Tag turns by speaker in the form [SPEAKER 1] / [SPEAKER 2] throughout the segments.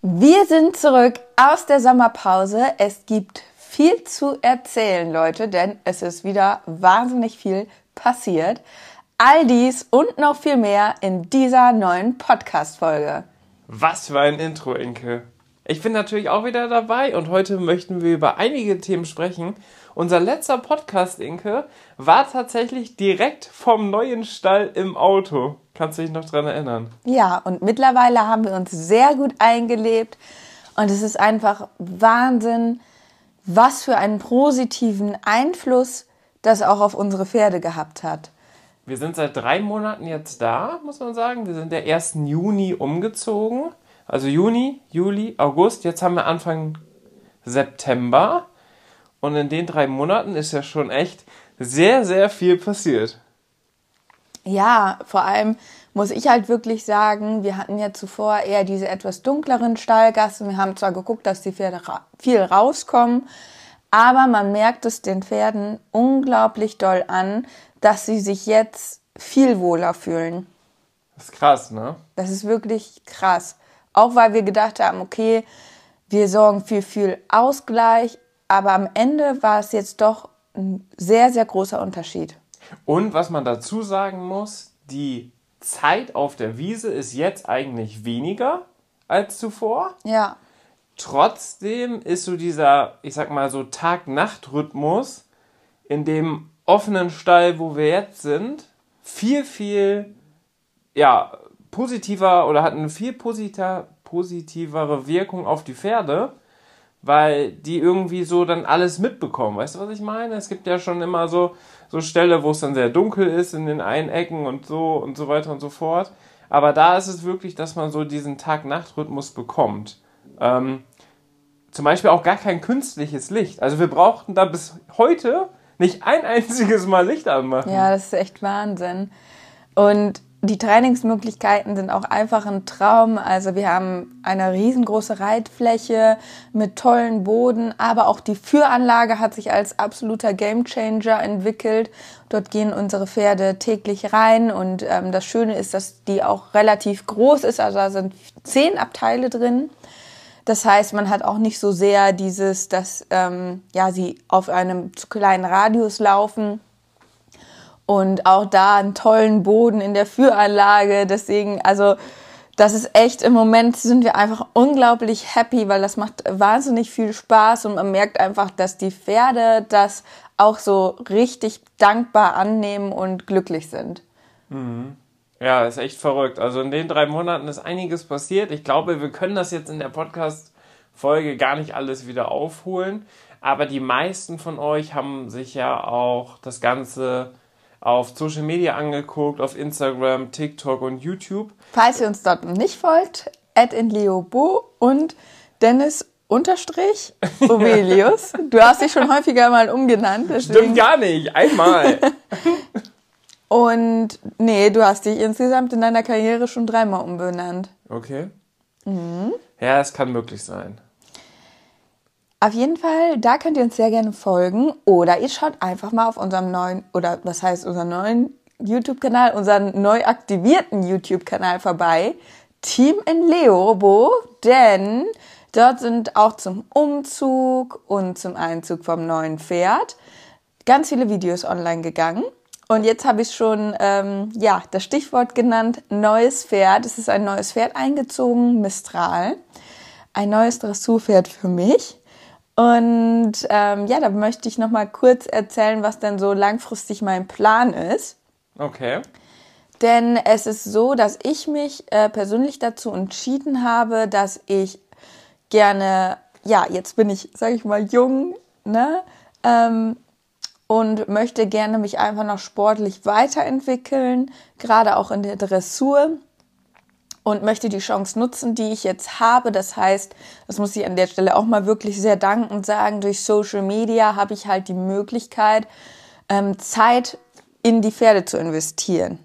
[SPEAKER 1] Wir sind zurück aus der Sommerpause. Es gibt viel zu erzählen, Leute, denn es ist wieder wahnsinnig viel passiert. All dies und noch viel mehr in dieser neuen Podcast-Folge.
[SPEAKER 2] Was für ein Intro, Inke. Ich bin natürlich auch wieder dabei und heute möchten wir über einige Themen sprechen. Unser letzter Podcast, Inke, war tatsächlich direkt vom neuen Stall im Auto. Kannst du dich noch dran erinnern?
[SPEAKER 1] Ja, und mittlerweile haben wir uns sehr gut eingelebt und es ist einfach Wahnsinn, was für einen positiven Einfluss das auch auf unsere Pferde gehabt hat.
[SPEAKER 2] Wir sind seit drei Monaten jetzt da, muss man sagen. Wir sind der 1. Juni umgezogen. Also Juni, Juli, August. Jetzt haben wir Anfang September. Und in den drei Monaten ist ja schon echt sehr, sehr viel passiert.
[SPEAKER 1] Ja, vor allem muss ich halt wirklich sagen, wir hatten ja zuvor eher diese etwas dunkleren Stallgassen. Wir haben zwar geguckt, dass die Pferde viel rauskommen, aber man merkt es den Pferden unglaublich doll an, dass sie sich jetzt viel wohler fühlen.
[SPEAKER 2] Das ist krass, ne?
[SPEAKER 1] Das ist wirklich krass. Auch weil wir gedacht haben, okay, wir sorgen für viel Ausgleich, aber am Ende war es jetzt doch ein sehr, sehr großer Unterschied.
[SPEAKER 2] Und was man dazu sagen muss, die Zeit auf der Wiese ist jetzt eigentlich weniger als zuvor.
[SPEAKER 1] Ja.
[SPEAKER 2] Trotzdem ist so dieser, ich sag mal so Tag-Nacht-Rhythmus in dem offenen Stall, wo wir jetzt sind, viel, viel, ja, positiver oder hat eine viel positivere Wirkung auf die Pferde, weil die irgendwie so dann alles mitbekommen. Weißt du, was ich meine? Es gibt ja schon immer so, so Ställe, wo es dann sehr dunkel ist in den einen Ecken und so und so weiter und so fort. Aber da ist es wirklich, dass man so diesen Tag-Nacht-Rhythmus bekommt. Ähm, zum Beispiel auch gar kein künstliches Licht. Also wir brauchten da bis heute nicht ein einziges Mal Licht anmachen.
[SPEAKER 1] Ja, das ist echt Wahnsinn. Und die Trainingsmöglichkeiten sind auch einfach ein Traum. Also wir haben eine riesengroße Reitfläche mit tollen Boden, aber auch die Führanlage hat sich als absoluter Gamechanger entwickelt. Dort gehen unsere Pferde täglich rein und ähm, das Schöne ist, dass die auch relativ groß ist. Also da sind zehn Abteile drin. Das heißt, man hat auch nicht so sehr dieses, dass ähm, ja sie auf einem zu kleinen Radius laufen und auch da einen tollen Boden in der Führanlage. Deswegen, also das ist echt, im Moment sind wir einfach unglaublich happy, weil das macht wahnsinnig viel Spaß und man merkt einfach, dass die Pferde das auch so richtig dankbar annehmen und glücklich sind.
[SPEAKER 2] Mhm. Ja, ist echt verrückt. Also in den drei Monaten ist einiges passiert. Ich glaube, wir können das jetzt in der Podcast-Folge gar nicht alles wieder aufholen. Aber die meisten von euch haben sich ja auch das Ganze auf Social Media angeguckt, auf Instagram, TikTok und YouTube.
[SPEAKER 1] Falls ihr uns dort nicht folgt, Ed in Leobo und Dennis unterstrich Ovelius. Du hast dich schon häufiger mal umgenannt.
[SPEAKER 2] Deswegen. Stimmt gar nicht, einmal.
[SPEAKER 1] und nee, du hast dich insgesamt in deiner Karriere schon dreimal umbenannt.
[SPEAKER 2] Okay. Mhm. Ja, es kann möglich sein.
[SPEAKER 1] Auf jeden Fall, da könnt ihr uns sehr gerne folgen oder ihr schaut einfach mal auf unserem neuen, oder was heißt unseren neuen YouTube-Kanal, unseren neu aktivierten YouTube-Kanal vorbei, Team in Leobo, denn dort sind auch zum Umzug und zum Einzug vom neuen Pferd ganz viele Videos online gegangen. Und jetzt habe ich schon ähm, ja das Stichwort genannt: neues Pferd. Es ist ein neues Pferd eingezogen, Mistral, ein neues Dressurpferd für mich. Und ähm, ja, da möchte ich noch mal kurz erzählen, was denn so langfristig mein Plan ist.
[SPEAKER 2] Okay.
[SPEAKER 1] Denn es ist so, dass ich mich äh, persönlich dazu entschieden habe, dass ich gerne, ja, jetzt bin ich, sage ich mal, jung, ne? Ähm, und möchte gerne mich einfach noch sportlich weiterentwickeln, gerade auch in der Dressur. Und möchte die Chance nutzen, die ich jetzt habe. Das heißt, das muss ich an der Stelle auch mal wirklich sehr dankend sagen, durch Social Media habe ich halt die Möglichkeit, ähm, Zeit in die Pferde zu investieren.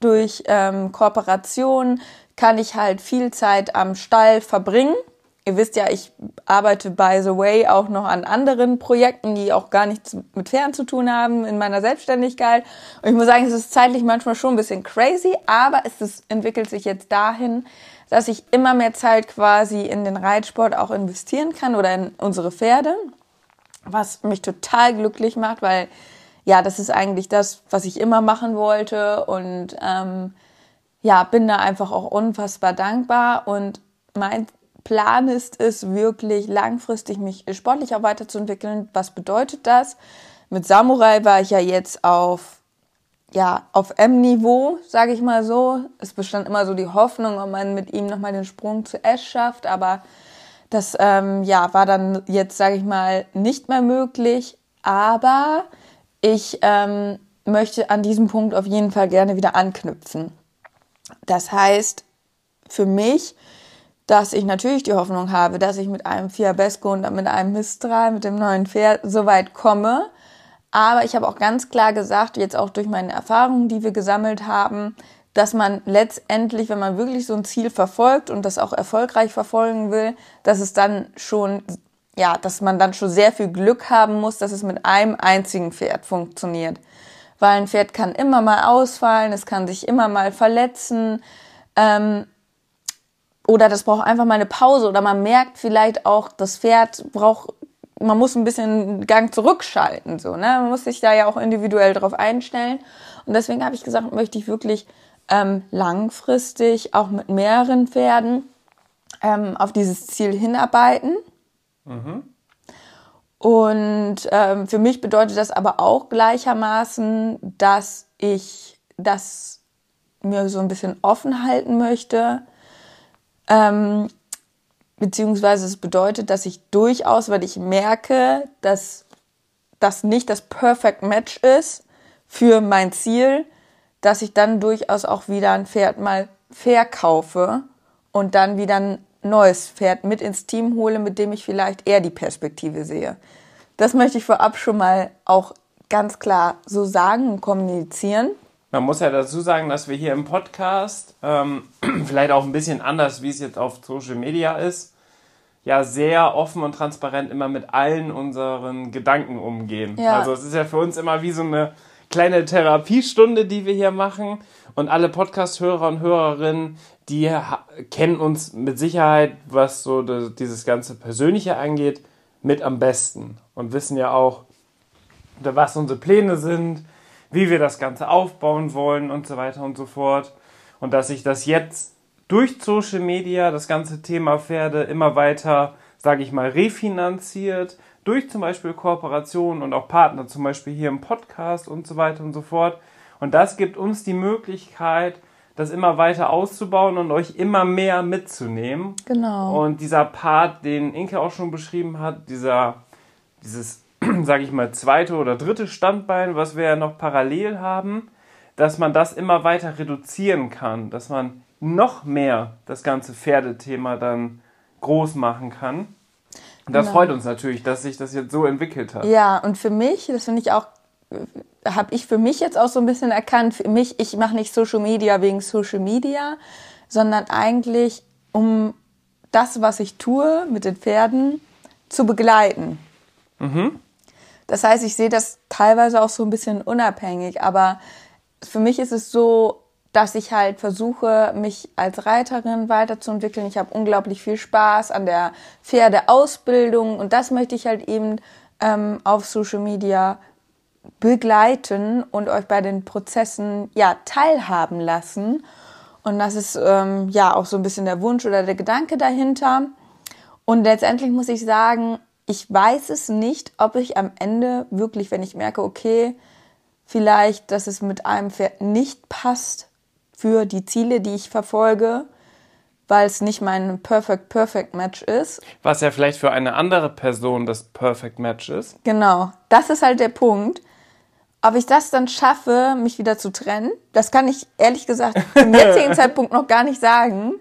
[SPEAKER 1] Durch ähm, Kooperation kann ich halt viel Zeit am Stall verbringen Ihr wisst ja, ich arbeite by the way auch noch an anderen Projekten, die auch gar nichts mit Pferden zu tun haben in meiner Selbstständigkeit. Und ich muss sagen, es ist zeitlich manchmal schon ein bisschen crazy, aber es ist, entwickelt sich jetzt dahin, dass ich immer mehr Zeit quasi in den Reitsport auch investieren kann oder in unsere Pferde, was mich total glücklich macht, weil ja, das ist eigentlich das, was ich immer machen wollte und ähm, ja, bin da einfach auch unfassbar dankbar und mein Plan ist es wirklich langfristig, mich sportlich auch weiterzuentwickeln. Was bedeutet das? Mit Samurai war ich ja jetzt auf ja, auf M-Niveau, sage ich mal so. Es bestand immer so die Hoffnung, ob man mit ihm nochmal den Sprung zu S schafft, aber das ähm, ja, war dann jetzt, sage ich mal, nicht mehr möglich. Aber ich ähm, möchte an diesem Punkt auf jeden Fall gerne wieder anknüpfen. Das heißt, für mich dass ich natürlich die Hoffnung habe, dass ich mit einem Fiabesco und mit einem Mistral, mit dem neuen Pferd, so weit komme. Aber ich habe auch ganz klar gesagt, jetzt auch durch meine Erfahrungen, die wir gesammelt haben, dass man letztendlich, wenn man wirklich so ein Ziel verfolgt und das auch erfolgreich verfolgen will, dass es dann schon, ja, dass man dann schon sehr viel Glück haben muss, dass es mit einem einzigen Pferd funktioniert. Weil ein Pferd kann immer mal ausfallen, es kann sich immer mal verletzen. Ähm, oder das braucht einfach mal eine Pause oder man merkt vielleicht auch, das Pferd braucht, man muss ein bisschen Gang zurückschalten, so, ne? Man muss sich da ja auch individuell drauf einstellen. Und deswegen habe ich gesagt, möchte ich wirklich ähm, langfristig auch mit mehreren Pferden ähm, auf dieses Ziel hinarbeiten. Mhm. Und ähm, für mich bedeutet das aber auch gleichermaßen, dass ich das mir so ein bisschen offen halten möchte, ähm, beziehungsweise es bedeutet, dass ich durchaus, weil ich merke, dass das nicht das Perfect Match ist für mein Ziel, dass ich dann durchaus auch wieder ein Pferd mal verkaufe und dann wieder ein neues Pferd mit ins Team hole, mit dem ich vielleicht eher die Perspektive sehe. Das möchte ich vorab schon mal auch ganz klar so sagen und kommunizieren.
[SPEAKER 2] Man muss ja dazu sagen, dass wir hier im Podcast, ähm, vielleicht auch ein bisschen anders, wie es jetzt auf Social Media ist, ja sehr offen und transparent immer mit allen unseren Gedanken umgehen. Ja. Also es ist ja für uns immer wie so eine kleine Therapiestunde, die wir hier machen. Und alle Podcast-Hörer und Hörerinnen, die kennen uns mit Sicherheit, was so dieses ganze Persönliche angeht, mit am besten. Und wissen ja auch, was unsere Pläne sind, wie wir das Ganze aufbauen wollen und so weiter und so fort. Und dass sich das jetzt durch Social Media, das ganze Thema Pferde, immer weiter, sage ich mal, refinanziert, durch zum Beispiel Kooperationen und auch Partner, zum Beispiel hier im Podcast und so weiter und so fort. Und das gibt uns die Möglichkeit, das immer weiter auszubauen und euch immer mehr mitzunehmen. Genau. Und dieser Part, den Inke auch schon beschrieben hat, dieser, dieses sage ich mal, zweite oder dritte Standbein, was wir ja noch parallel haben, dass man das immer weiter reduzieren kann, dass man noch mehr das ganze Pferdethema dann groß machen kann. das genau. freut uns natürlich, dass sich das jetzt so entwickelt hat.
[SPEAKER 1] Ja, und für mich, das finde ich auch, habe ich für mich jetzt auch so ein bisschen erkannt, für mich, ich mache nicht Social Media wegen Social Media, sondern eigentlich um das, was ich tue mit den Pferden, zu begleiten. Mhm. Das heißt, ich sehe das teilweise auch so ein bisschen unabhängig, aber für mich ist es so, dass ich halt versuche, mich als Reiterin weiterzuentwickeln. Ich habe unglaublich viel Spaß an der Pferdeausbildung und das möchte ich halt eben ähm, auf Social Media begleiten und euch bei den Prozessen ja teilhaben lassen. Und das ist ähm, ja auch so ein bisschen der Wunsch oder der Gedanke dahinter. Und letztendlich muss ich sagen, ich weiß es nicht, ob ich am Ende wirklich, wenn ich merke, okay, vielleicht, dass es mit einem Pferd nicht passt für die Ziele, die ich verfolge, weil es nicht mein Perfect Perfect Match ist.
[SPEAKER 2] Was ja vielleicht für eine andere Person das Perfect Match ist.
[SPEAKER 1] Genau, das ist halt der Punkt. ob ich das dann schaffe, mich wieder zu trennen, das kann ich ehrlich gesagt zum jetzigen Zeitpunkt noch gar nicht sagen,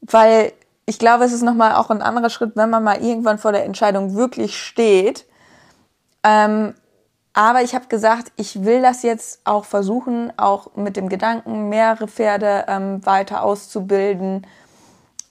[SPEAKER 1] weil ich glaube, es ist nochmal auch ein anderer Schritt, wenn man mal irgendwann vor der Entscheidung wirklich steht. Ähm, aber ich habe gesagt, ich will das jetzt auch versuchen, auch mit dem Gedanken, mehrere Pferde ähm, weiter auszubilden.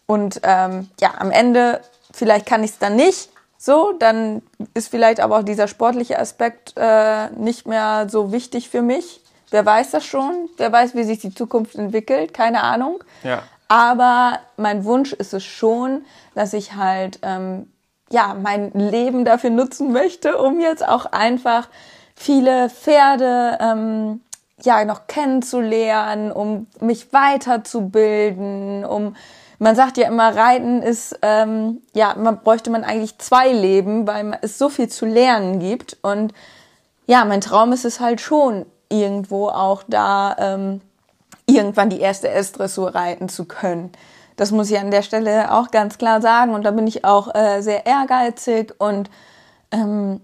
[SPEAKER 1] Und ähm, ja, am Ende, vielleicht kann ich es dann nicht so, dann ist vielleicht aber auch dieser sportliche Aspekt äh, nicht mehr so wichtig für mich. Wer weiß das schon? Wer weiß, wie sich die Zukunft entwickelt? Keine Ahnung.
[SPEAKER 2] Ja.
[SPEAKER 1] Aber mein Wunsch ist es schon, dass ich halt ähm, ja mein Leben dafür nutzen möchte, um jetzt auch einfach viele Pferde ähm, ja noch kennenzulernen, um mich weiterzubilden, um man sagt ja immer, Reiten ist, ähm, ja, man bräuchte man eigentlich zwei Leben, weil es so viel zu lernen gibt. Und ja, mein Traum ist es halt schon, irgendwo auch da ähm, irgendwann die erste S-Dressur reiten zu können. Das muss ich an der Stelle auch ganz klar sagen. Und da bin ich auch äh, sehr ehrgeizig und ähm,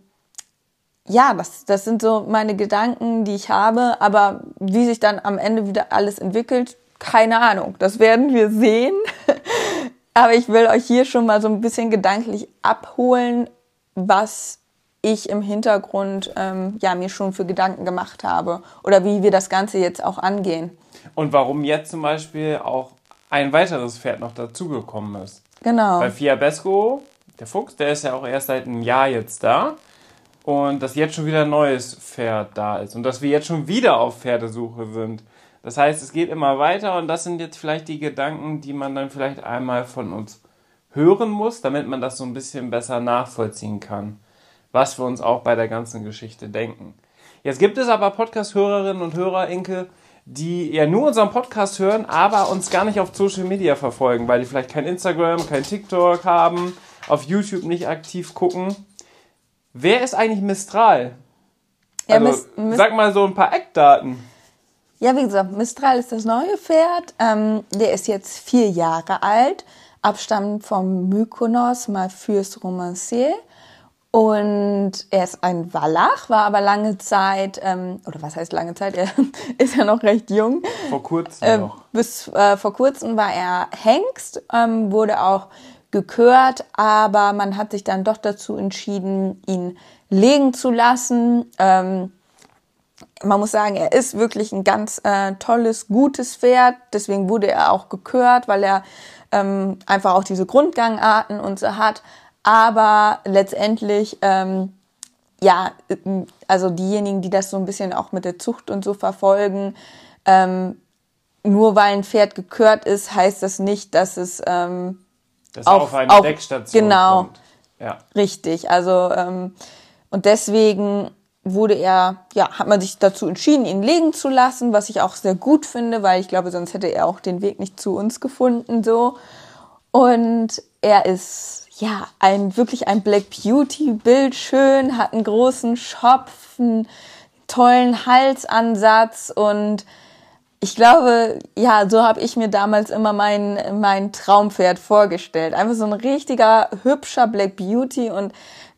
[SPEAKER 1] ja, das, das sind so meine Gedanken, die ich habe. Aber wie sich dann am Ende wieder alles entwickelt, keine Ahnung. Das werden wir sehen. Aber ich will euch hier schon mal so ein bisschen gedanklich abholen, was ich im Hintergrund ähm, ja mir schon für Gedanken gemacht habe oder wie wir das Ganze jetzt auch angehen.
[SPEAKER 2] Und warum jetzt zum Beispiel auch ein weiteres Pferd noch dazugekommen ist.
[SPEAKER 1] Genau.
[SPEAKER 2] Bei Fiabesco, der Fuchs, der ist ja auch erst seit einem Jahr jetzt da. Und dass jetzt schon wieder ein neues Pferd da ist. Und dass wir jetzt schon wieder auf Pferdesuche sind. Das heißt, es geht immer weiter und das sind jetzt vielleicht die Gedanken, die man dann vielleicht einmal von uns hören muss, damit man das so ein bisschen besser nachvollziehen kann, was wir uns auch bei der ganzen Geschichte denken. Jetzt gibt es aber Podcast-Hörerinnen und Hörer, Inke, die ja nur unseren Podcast hören, aber uns gar nicht auf Social Media verfolgen, weil die vielleicht kein Instagram, kein TikTok haben, auf YouTube nicht aktiv gucken. Wer ist eigentlich Mistral?
[SPEAKER 1] Ja,
[SPEAKER 2] Also,
[SPEAKER 1] Mis- Mis-
[SPEAKER 2] sag mal so ein paar Eckdaten.
[SPEAKER 1] Ja, wie gesagt, Mistral ist das neue Pferd. Ähm, der ist jetzt vier Jahre alt, abstammend vom Mykonos Malfurs Romancier. Und er ist ein Wallach, war aber lange Zeit, ähm, oder was heißt lange Zeit, er ist ja noch recht jung.
[SPEAKER 2] Vor kurzem
[SPEAKER 1] Äh,
[SPEAKER 2] noch.
[SPEAKER 1] bis äh, vor kurzem war er Hengst, ähm, wurde auch gekürt, aber man hat sich dann doch dazu entschieden, ihn legen zu lassen. Ähm, man muss sagen, er ist wirklich ein ganz äh, tolles, gutes Pferd. Deswegen wurde er auch gekürt, weil er ähm, einfach auch diese Grundgangarten und so hat. Aber letztendlich, ähm, ja, also diejenigen, die das so ein bisschen auch mit der Zucht und so verfolgen, ähm, nur weil ein Pferd gekürt ist, heißt das nicht, dass es ähm,
[SPEAKER 2] Das
[SPEAKER 1] auf-
[SPEAKER 2] auf eine
[SPEAKER 1] auf-
[SPEAKER 2] Deckstation
[SPEAKER 1] genau.
[SPEAKER 2] kommt. Ja.
[SPEAKER 1] Richtig, also ähm, und deswegen wurde er, ja, hat man sich dazu entschieden, ihn legen zu lassen, was ich auch sehr gut finde, weil ich glaube, sonst hätte er auch den Weg nicht zu uns gefunden so. Und er ist ja ein wirklich ein Black Beauty, bildschön, hat einen großen Schopf, einen tollen Halsansatz und ich glaube, ja, so habe ich mir damals immer mein, mein Traumpferd vorgestellt. Einfach so ein richtiger, hübscher Black Beauty und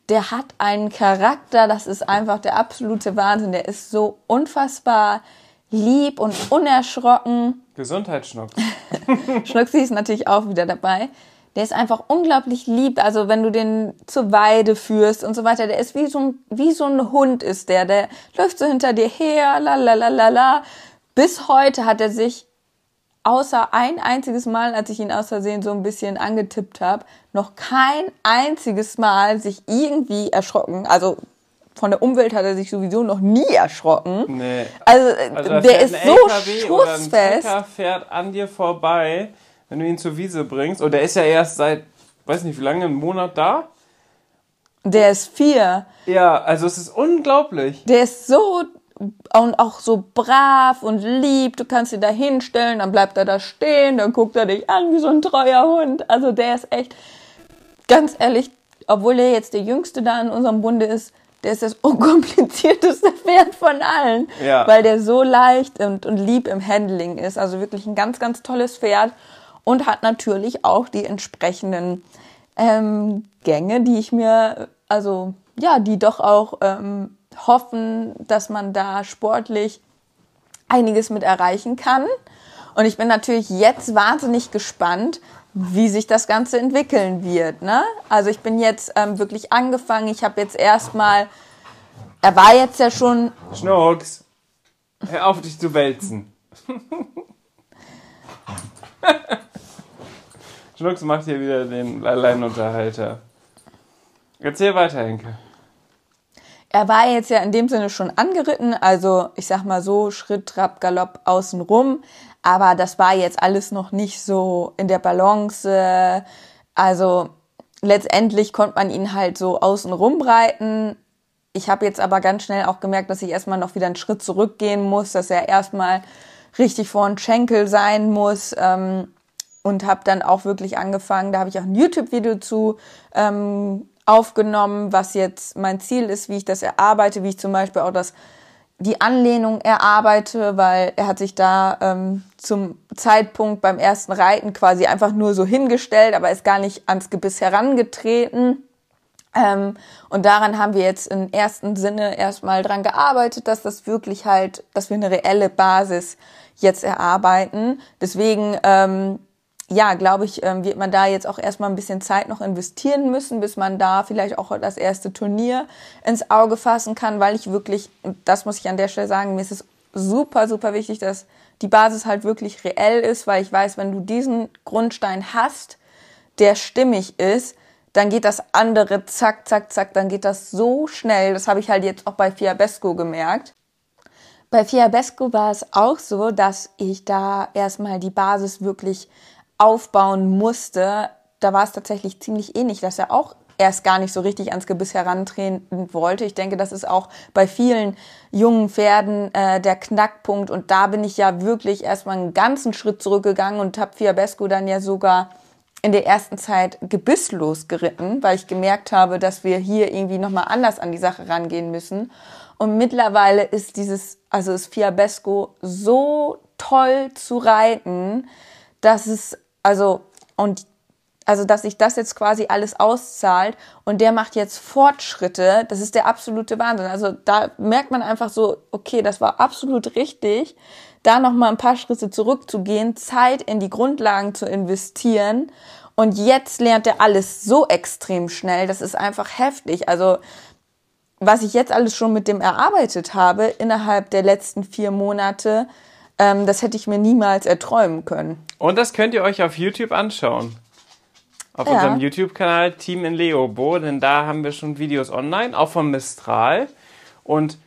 [SPEAKER 1] der hat einen Charakter, das ist einfach der absolute Wahnsinn. Der ist so unfassbar lieb und unerschrocken.
[SPEAKER 2] Gesundheitsschnuck.
[SPEAKER 1] Schnucksi ist natürlich auch wieder dabei. Der ist einfach unglaublich lieb. Also wenn du den zur Weide führst und so weiter, der ist wie so ein, wie so ein Hund ist der. Der läuft so hinter dir her, la la la la la. Bis heute hat er sich außer ein einziges Mal, als ich ihn aus Versehen so ein bisschen angetippt habe, noch kein einziges Mal sich irgendwie erschrocken. Also von der Umwelt hat er sich sowieso noch nie erschrocken.
[SPEAKER 2] Nee.
[SPEAKER 1] Also,
[SPEAKER 2] Also
[SPEAKER 1] der ist
[SPEAKER 2] ein
[SPEAKER 1] so
[SPEAKER 2] LKW oder ein
[SPEAKER 1] schussfest.
[SPEAKER 2] Trecker fährt an dir vorbei, wenn du ihn zur Wiese bringst. Und der ist ja erst seit, weiß nicht wie lange, einen Monat da.
[SPEAKER 1] Der ist vier.
[SPEAKER 2] Ja, also es ist unglaublich.
[SPEAKER 1] Der ist so und auch so brav und lieb. Du kannst ihn da hinstellen, dann bleibt er da stehen, dann guckt er dich an wie so ein treuer Hund. Also der ist echt, ganz ehrlich, obwohl er jetzt der Jüngste da in unserem Bunde ist, der ist das unkomplizierteste Pferd von allen.
[SPEAKER 2] Ja.
[SPEAKER 1] Weil der so leicht und, und lieb im Handling ist. Also wirklich ein ganz, ganz tolles Pferd. Und hat natürlich auch die entsprechenden ähm, Gänge, die ich mir, also ja, die doch auch ähm, hoffen, dass man da sportlich einiges mit erreichen kann. Und ich bin natürlich jetzt wahnsinnig gespannt, wie sich das Ganze entwickeln wird. Ne? Also ich bin jetzt ähm, wirklich angefangen. Ich habe jetzt erstmal, er war jetzt ja schon.
[SPEAKER 2] Schnucks, hör auf dich zu wälzen. Schnucks macht hier wieder den Alleinunterhalter. Erzähl weiter, Henke.
[SPEAKER 1] Er war jetzt ja in dem Sinne schon angeritten, also ich sag mal so Schritt, Trab, Galopp außenrum, aber das war jetzt alles noch nicht so in der Balance. Also letztendlich konnte man ihn halt so außen reiten. Ich habe jetzt aber ganz schnell auch gemerkt, dass ich erstmal noch wieder einen Schritt zurückgehen muss, dass er erstmal richtig vor den Schenkel sein muss. Ähm, und habe dann auch wirklich angefangen, da habe ich auch ein YouTube-Video zu ähm, aufgenommen, was jetzt mein Ziel ist, wie ich das erarbeite, wie ich zum Beispiel auch das die Anlehnung erarbeite, weil er hat sich da ähm, zum Zeitpunkt beim ersten Reiten quasi einfach nur so hingestellt, aber ist gar nicht ans Gebiss herangetreten. Ähm, und daran haben wir jetzt im ersten Sinne erstmal dran gearbeitet, dass das wirklich halt, dass wir eine reelle Basis jetzt erarbeiten. Deswegen ähm, ja, glaube ich, ähm, wird man da jetzt auch erstmal ein bisschen Zeit noch investieren müssen, bis man da vielleicht auch das erste Turnier ins Auge fassen kann, weil ich wirklich, das muss ich an der Stelle sagen, mir ist es super, super wichtig, dass die Basis halt wirklich reell ist, weil ich weiß, wenn du diesen Grundstein hast, der stimmig ist, dann geht das andere zack, zack, zack, dann geht das so schnell. Das habe ich halt jetzt auch bei Fiabesco gemerkt. Bei Fiabesco war es auch so, dass ich da erstmal die Basis wirklich aufbauen musste, da war es tatsächlich ziemlich ähnlich, dass er auch erst gar nicht so richtig ans Gebiss herantreten wollte. Ich denke, das ist auch bei vielen jungen Pferden äh, der Knackpunkt. Und da bin ich ja wirklich erstmal einen ganzen Schritt zurückgegangen und habe Fiabesco dann ja sogar in der ersten Zeit gebisslos geritten, weil ich gemerkt habe, dass wir hier irgendwie nochmal anders an die Sache rangehen müssen. Und mittlerweile ist dieses, also ist Fiabesco so toll zu reiten, dass es also, und also dass sich das jetzt quasi alles auszahlt und der macht jetzt Fortschritte, das ist der absolute Wahnsinn. Also da merkt man einfach so, okay, das war absolut richtig, da noch mal ein paar Schritte zurückzugehen, Zeit in die Grundlagen zu investieren und jetzt lernt er alles so extrem schnell, das ist einfach heftig. Also was ich jetzt alles schon mit dem erarbeitet habe innerhalb der letzten vier Monate, ähm, das hätte ich mir niemals erträumen können.
[SPEAKER 2] Und das könnt ihr euch auf YouTube anschauen. Auf ja. unserem YouTube-Kanal Team in Leobo, denn da haben wir schon Videos online, auch von Mistral. Und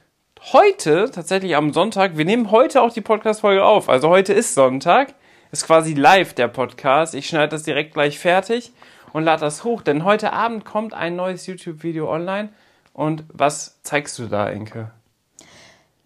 [SPEAKER 2] heute, tatsächlich am Sonntag, wir nehmen heute auch die Podcast-Folge auf. Also heute ist Sonntag, ist quasi live der Podcast. Ich schneide das direkt gleich fertig und lade das hoch, denn heute Abend kommt ein neues YouTube-Video online. Und was zeigst du da, Inke?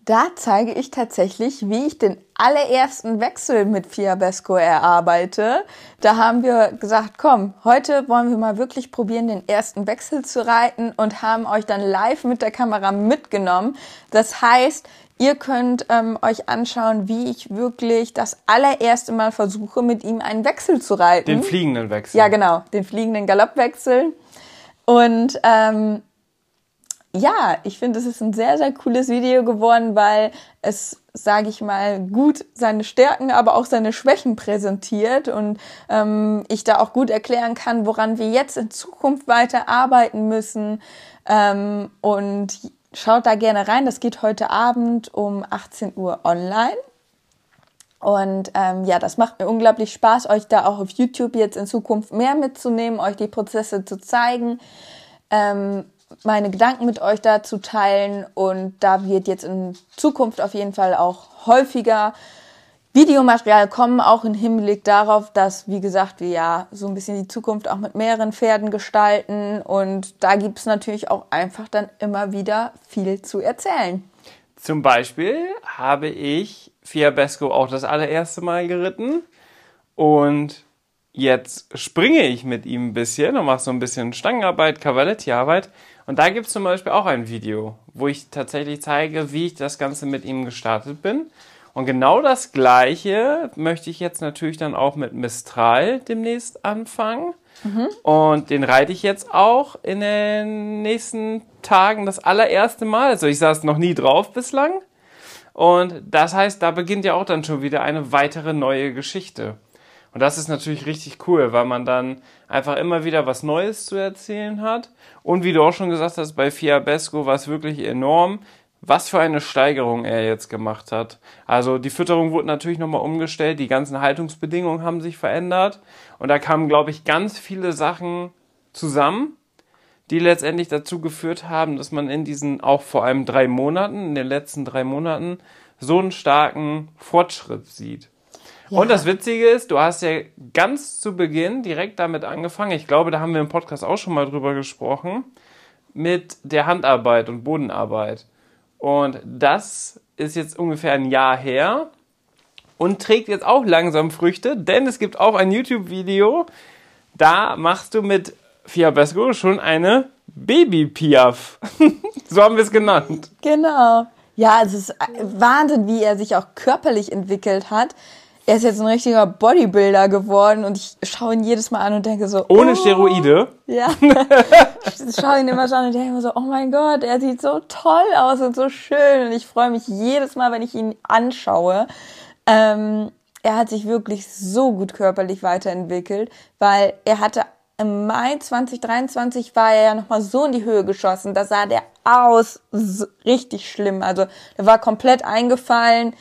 [SPEAKER 1] Da zeige ich tatsächlich, wie ich den allerersten Wechsel mit Fiabesco erarbeite. Da haben wir gesagt, komm, heute wollen wir mal wirklich probieren, den ersten Wechsel zu reiten und haben euch dann live mit der Kamera mitgenommen. Das heißt, ihr könnt ähm, euch anschauen, wie ich wirklich das allererste Mal versuche, mit ihm einen Wechsel zu reiten.
[SPEAKER 2] Den fliegenden Wechsel.
[SPEAKER 1] Ja, genau, den fliegenden Galoppwechsel. Und ähm, ja, ich finde, es ist ein sehr, sehr cooles Video geworden, weil es, sage ich mal, gut seine Stärken, aber auch seine Schwächen präsentiert und ähm, ich da auch gut erklären kann, woran wir jetzt in Zukunft weiter arbeiten müssen. Ähm, und schaut da gerne rein. Das geht heute Abend um 18 Uhr online. Und ähm, ja, das macht mir unglaublich Spaß, euch da auch auf YouTube jetzt in Zukunft mehr mitzunehmen, euch die Prozesse zu zeigen. Ähm, meine Gedanken mit euch dazu teilen. Und da wird jetzt in Zukunft auf jeden Fall auch häufiger Videomaterial kommen, auch im Hinblick darauf, dass, wie gesagt, wir ja so ein bisschen die Zukunft auch mit mehreren Pferden gestalten. Und da gibt es natürlich auch einfach dann immer wieder viel zu erzählen.
[SPEAKER 2] Zum Beispiel habe ich Fiabesco auch das allererste Mal geritten. Und jetzt springe ich mit ihm ein bisschen und mache so ein bisschen Stangenarbeit, Cavaletti-Arbeit und da gibt es zum Beispiel auch ein Video, wo ich tatsächlich zeige, wie ich das Ganze mit ihm gestartet bin. Und genau das Gleiche möchte ich jetzt natürlich dann auch mit Mistral demnächst anfangen. Mhm. Und den reite ich jetzt auch in den nächsten Tagen das allererste Mal. Also ich saß noch nie drauf bislang. Und das heißt, da beginnt ja auch dann schon wieder eine weitere neue Geschichte. Und das ist natürlich richtig cool, weil man dann einfach immer wieder was Neues zu erzählen hat. Und wie du auch schon gesagt hast, bei Fiabesco war es wirklich enorm, was für eine Steigerung er jetzt gemacht hat. Also die Fütterung wurde natürlich nochmal umgestellt, die ganzen Haltungsbedingungen haben sich verändert. Und da kamen, glaube ich, ganz viele Sachen zusammen, die letztendlich dazu geführt haben, dass man in diesen auch vor allem drei Monaten, in den letzten drei Monaten, so einen starken Fortschritt sieht. Ja. Und das Witzige ist, du hast ja ganz zu Beginn direkt damit angefangen. Ich glaube, da haben wir im Podcast auch schon mal drüber gesprochen. Mit der Handarbeit und Bodenarbeit. Und das ist jetzt ungefähr ein Jahr her und trägt jetzt auch langsam Früchte, denn es gibt auch ein YouTube-Video. Da machst du mit Fiabesco schon eine Baby-Piaf. so haben wir es genannt.
[SPEAKER 1] Genau. Ja, es ist Wahnsinn, wie er sich auch körperlich entwickelt hat er ist jetzt ein richtiger Bodybuilder geworden und ich schaue ihn jedes Mal an und denke so.
[SPEAKER 2] Ohne oh, Steroide?
[SPEAKER 1] Ja. ich schaue ihn immer so an und denke immer so, oh mein Gott, er sieht so toll aus und so schön. Und ich freue mich jedes Mal, wenn ich ihn anschaue. Ähm, er hat sich wirklich so gut körperlich weiterentwickelt, weil er hatte im Mai 2023 war er ja nochmal so in die Höhe geschossen. Da sah der aus so, richtig schlimm. Also der war komplett eingefallen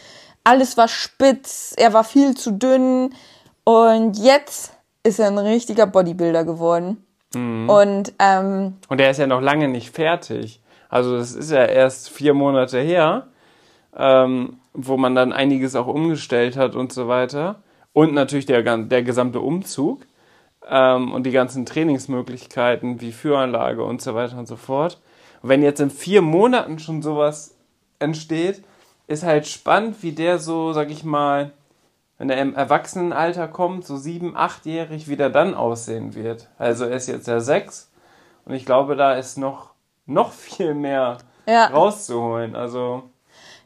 [SPEAKER 1] alles war spitz, er war viel zu dünn und jetzt ist er ein richtiger Bodybuilder geworden. Mhm. Und, ähm,
[SPEAKER 2] und er ist ja noch lange nicht fertig. Also das ist ja erst vier Monate her, ähm, wo man dann einiges auch umgestellt hat und so weiter. Und natürlich der, der gesamte Umzug ähm, und die ganzen Trainingsmöglichkeiten wie Führanlage und so weiter und so fort. Und wenn jetzt in vier Monaten schon sowas entsteht, ist halt spannend, wie der so, sag ich mal, wenn er im Erwachsenenalter kommt, so sieben, achtjährig, wie der dann aussehen wird. Also er ist jetzt ja sechs und ich glaube, da ist noch, noch viel mehr ja. rauszuholen. Also.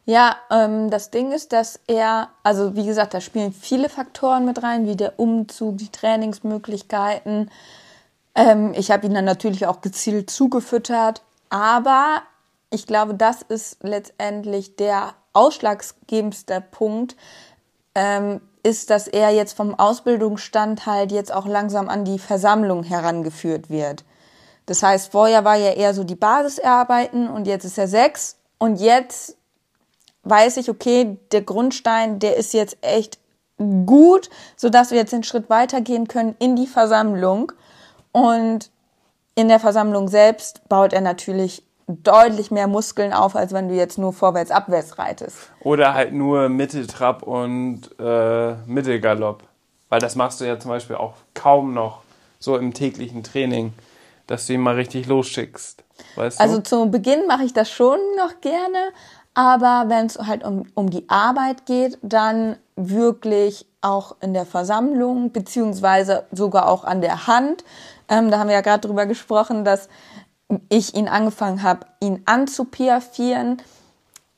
[SPEAKER 1] Ja, ähm, das Ding ist, dass er, also wie gesagt, da spielen viele Faktoren mit rein, wie der Umzug, die Trainingsmöglichkeiten. Ähm, ich habe ihn dann natürlich auch gezielt zugefüttert, aber ich glaube, das ist letztendlich der ausschlaggebendste Punkt, ähm, ist, dass er jetzt vom Ausbildungsstand halt jetzt auch langsam an die Versammlung herangeführt wird. Das heißt, vorher war ja eher so die Basiserarbeiten und jetzt ist er sechs und jetzt weiß ich, okay, der Grundstein, der ist jetzt echt gut, sodass wir jetzt den Schritt weitergehen können in die Versammlung. Und in der Versammlung selbst baut er natürlich deutlich mehr Muskeln auf, als wenn du jetzt nur vorwärts-abwärts reitest.
[SPEAKER 2] Oder halt nur Mitteltrab und äh, Mittelgalopp. Weil das machst du ja zum Beispiel auch kaum noch so im täglichen Training, dass du ihn mal richtig losschickst. Weißt
[SPEAKER 1] also du? zu Beginn mache ich das schon noch gerne, aber wenn es halt um, um die Arbeit geht, dann wirklich auch in der Versammlung, beziehungsweise sogar auch an der Hand. Ähm, da haben wir ja gerade drüber gesprochen, dass ich ihn angefangen habe, ihn anzupiafieren,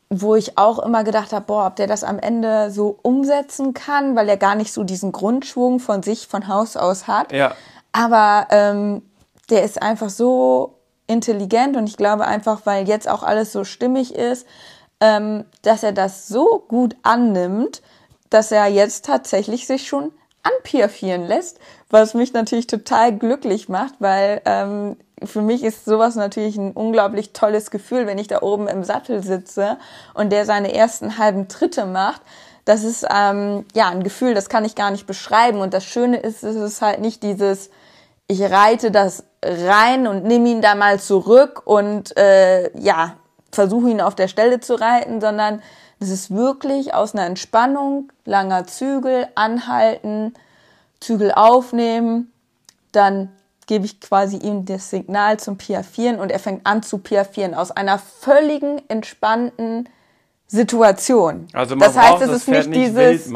[SPEAKER 1] wo ich auch immer gedacht habe, boah, ob der das am Ende so umsetzen kann, weil er gar nicht so diesen Grundschwung von sich von Haus aus hat.
[SPEAKER 2] Ja.
[SPEAKER 1] Aber ähm, der ist einfach so intelligent und ich glaube einfach, weil jetzt auch alles so stimmig ist, ähm, dass er das so gut annimmt, dass er jetzt tatsächlich sich schon anpiafieren lässt, was mich natürlich total glücklich macht, weil ähm, für mich ist sowas natürlich ein unglaublich tolles Gefühl, wenn ich da oben im Sattel sitze und der seine ersten halben Tritte macht. Das ist ähm, ja ein Gefühl, das kann ich gar nicht beschreiben. Und das Schöne ist, es ist halt nicht dieses, ich reite das rein und nehme ihn da mal zurück und äh, ja, versuche ihn auf der Stelle zu reiten, sondern es ist wirklich aus einer Entspannung, langer Zügel, anhalten, Zügel aufnehmen, dann gebe ich quasi ihm das Signal zum Piafieren und er fängt an zu piafieren aus einer völligen entspannten Situation.
[SPEAKER 2] Also man das heißt, es ist nicht, nicht dieses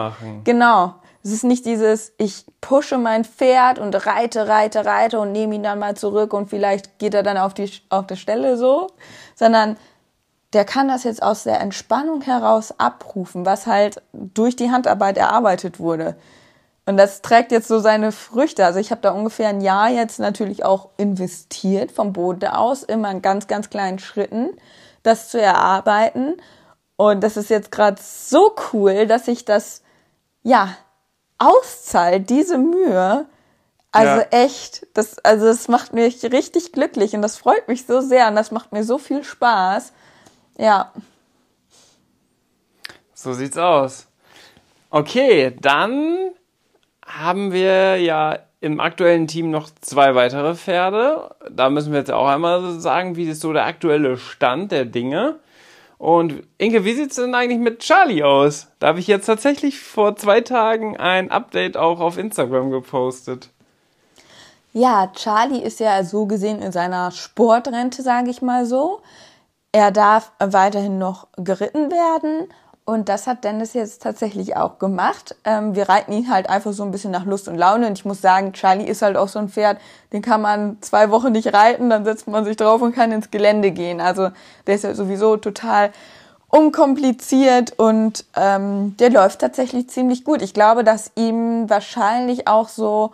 [SPEAKER 1] genau, es ist nicht dieses ich pushe mein Pferd und reite, reite, reite und nehme ihn dann mal zurück und vielleicht geht er dann auf die auf der Stelle so, sondern der kann das jetzt aus der Entspannung heraus abrufen, was halt durch die Handarbeit erarbeitet wurde. Und das trägt jetzt so seine Früchte. Also ich habe da ungefähr ein Jahr jetzt natürlich auch investiert vom Boden aus, immer in ganz, ganz kleinen Schritten, das zu erarbeiten. Und das ist jetzt gerade so cool, dass ich das, ja, auszahlt, diese Mühe. Also ja. echt, das, also das macht mich richtig glücklich und das freut mich so sehr und das macht mir so viel Spaß. Ja.
[SPEAKER 2] So sieht's aus. Okay, dann haben wir ja im aktuellen Team noch zwei weitere Pferde. Da müssen wir jetzt auch einmal sagen, wie ist so der aktuelle Stand der Dinge. Und Inke, wie sieht's denn eigentlich mit Charlie aus? Da habe ich jetzt tatsächlich vor zwei Tagen ein Update auch auf Instagram gepostet.
[SPEAKER 1] Ja, Charlie ist ja so gesehen in seiner Sportrente, sage ich mal so. Er darf weiterhin noch geritten werden und das hat Dennis jetzt tatsächlich auch gemacht. Ähm, wir reiten ihn halt einfach so ein bisschen nach Lust und Laune. Und ich muss sagen, Charlie ist halt auch so ein Pferd, den kann man zwei Wochen nicht reiten, dann setzt man sich drauf und kann ins Gelände gehen. Also der ist ja sowieso total unkompliziert und ähm, der läuft tatsächlich ziemlich gut. Ich glaube, dass ihm wahrscheinlich auch so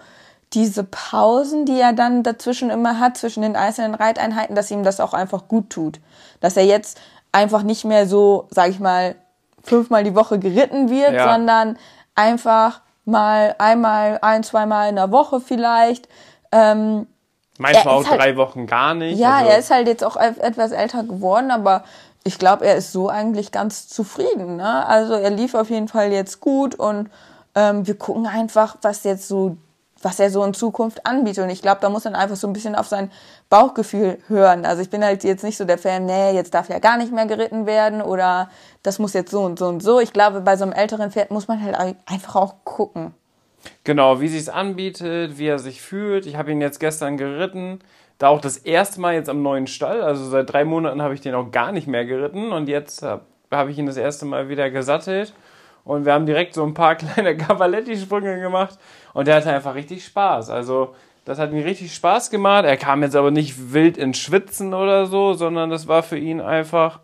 [SPEAKER 1] diese Pausen, die er dann dazwischen immer hat, zwischen den einzelnen Reiteinheiten, dass ihm das auch einfach gut tut. Dass er jetzt einfach nicht mehr so, sag ich mal, fünfmal die Woche geritten wird, ja. sondern einfach mal einmal, ein, zweimal in der Woche vielleicht. Ähm,
[SPEAKER 2] Manchmal auch halt, drei Wochen gar nicht.
[SPEAKER 1] Ja, also. er ist halt jetzt auch etwas älter geworden, aber ich glaube, er ist so eigentlich ganz zufrieden. Ne? Also er lief auf jeden Fall jetzt gut und ähm, wir gucken einfach, was jetzt so was er so in Zukunft anbietet. Und ich glaube, da muss man einfach so ein bisschen auf sein Bauchgefühl hören. Also ich bin halt jetzt nicht so der Fan, nee, jetzt darf ja gar nicht mehr geritten werden oder das muss jetzt so und so und so. Ich glaube, bei so einem älteren Pferd muss man halt einfach auch gucken.
[SPEAKER 2] Genau, wie sich es anbietet, wie er sich fühlt. Ich habe ihn jetzt gestern geritten. Da auch das erste Mal jetzt am neuen Stall. Also seit drei Monaten habe ich den auch gar nicht mehr geritten. Und jetzt habe ich ihn das erste Mal wieder gesattelt. Und wir haben direkt so ein paar kleine Cavaletti-Sprünge gemacht. Und der hatte einfach richtig Spaß. Also, das hat mir richtig Spaß gemacht. Er kam jetzt aber nicht wild ins Schwitzen oder so, sondern das war für ihn einfach,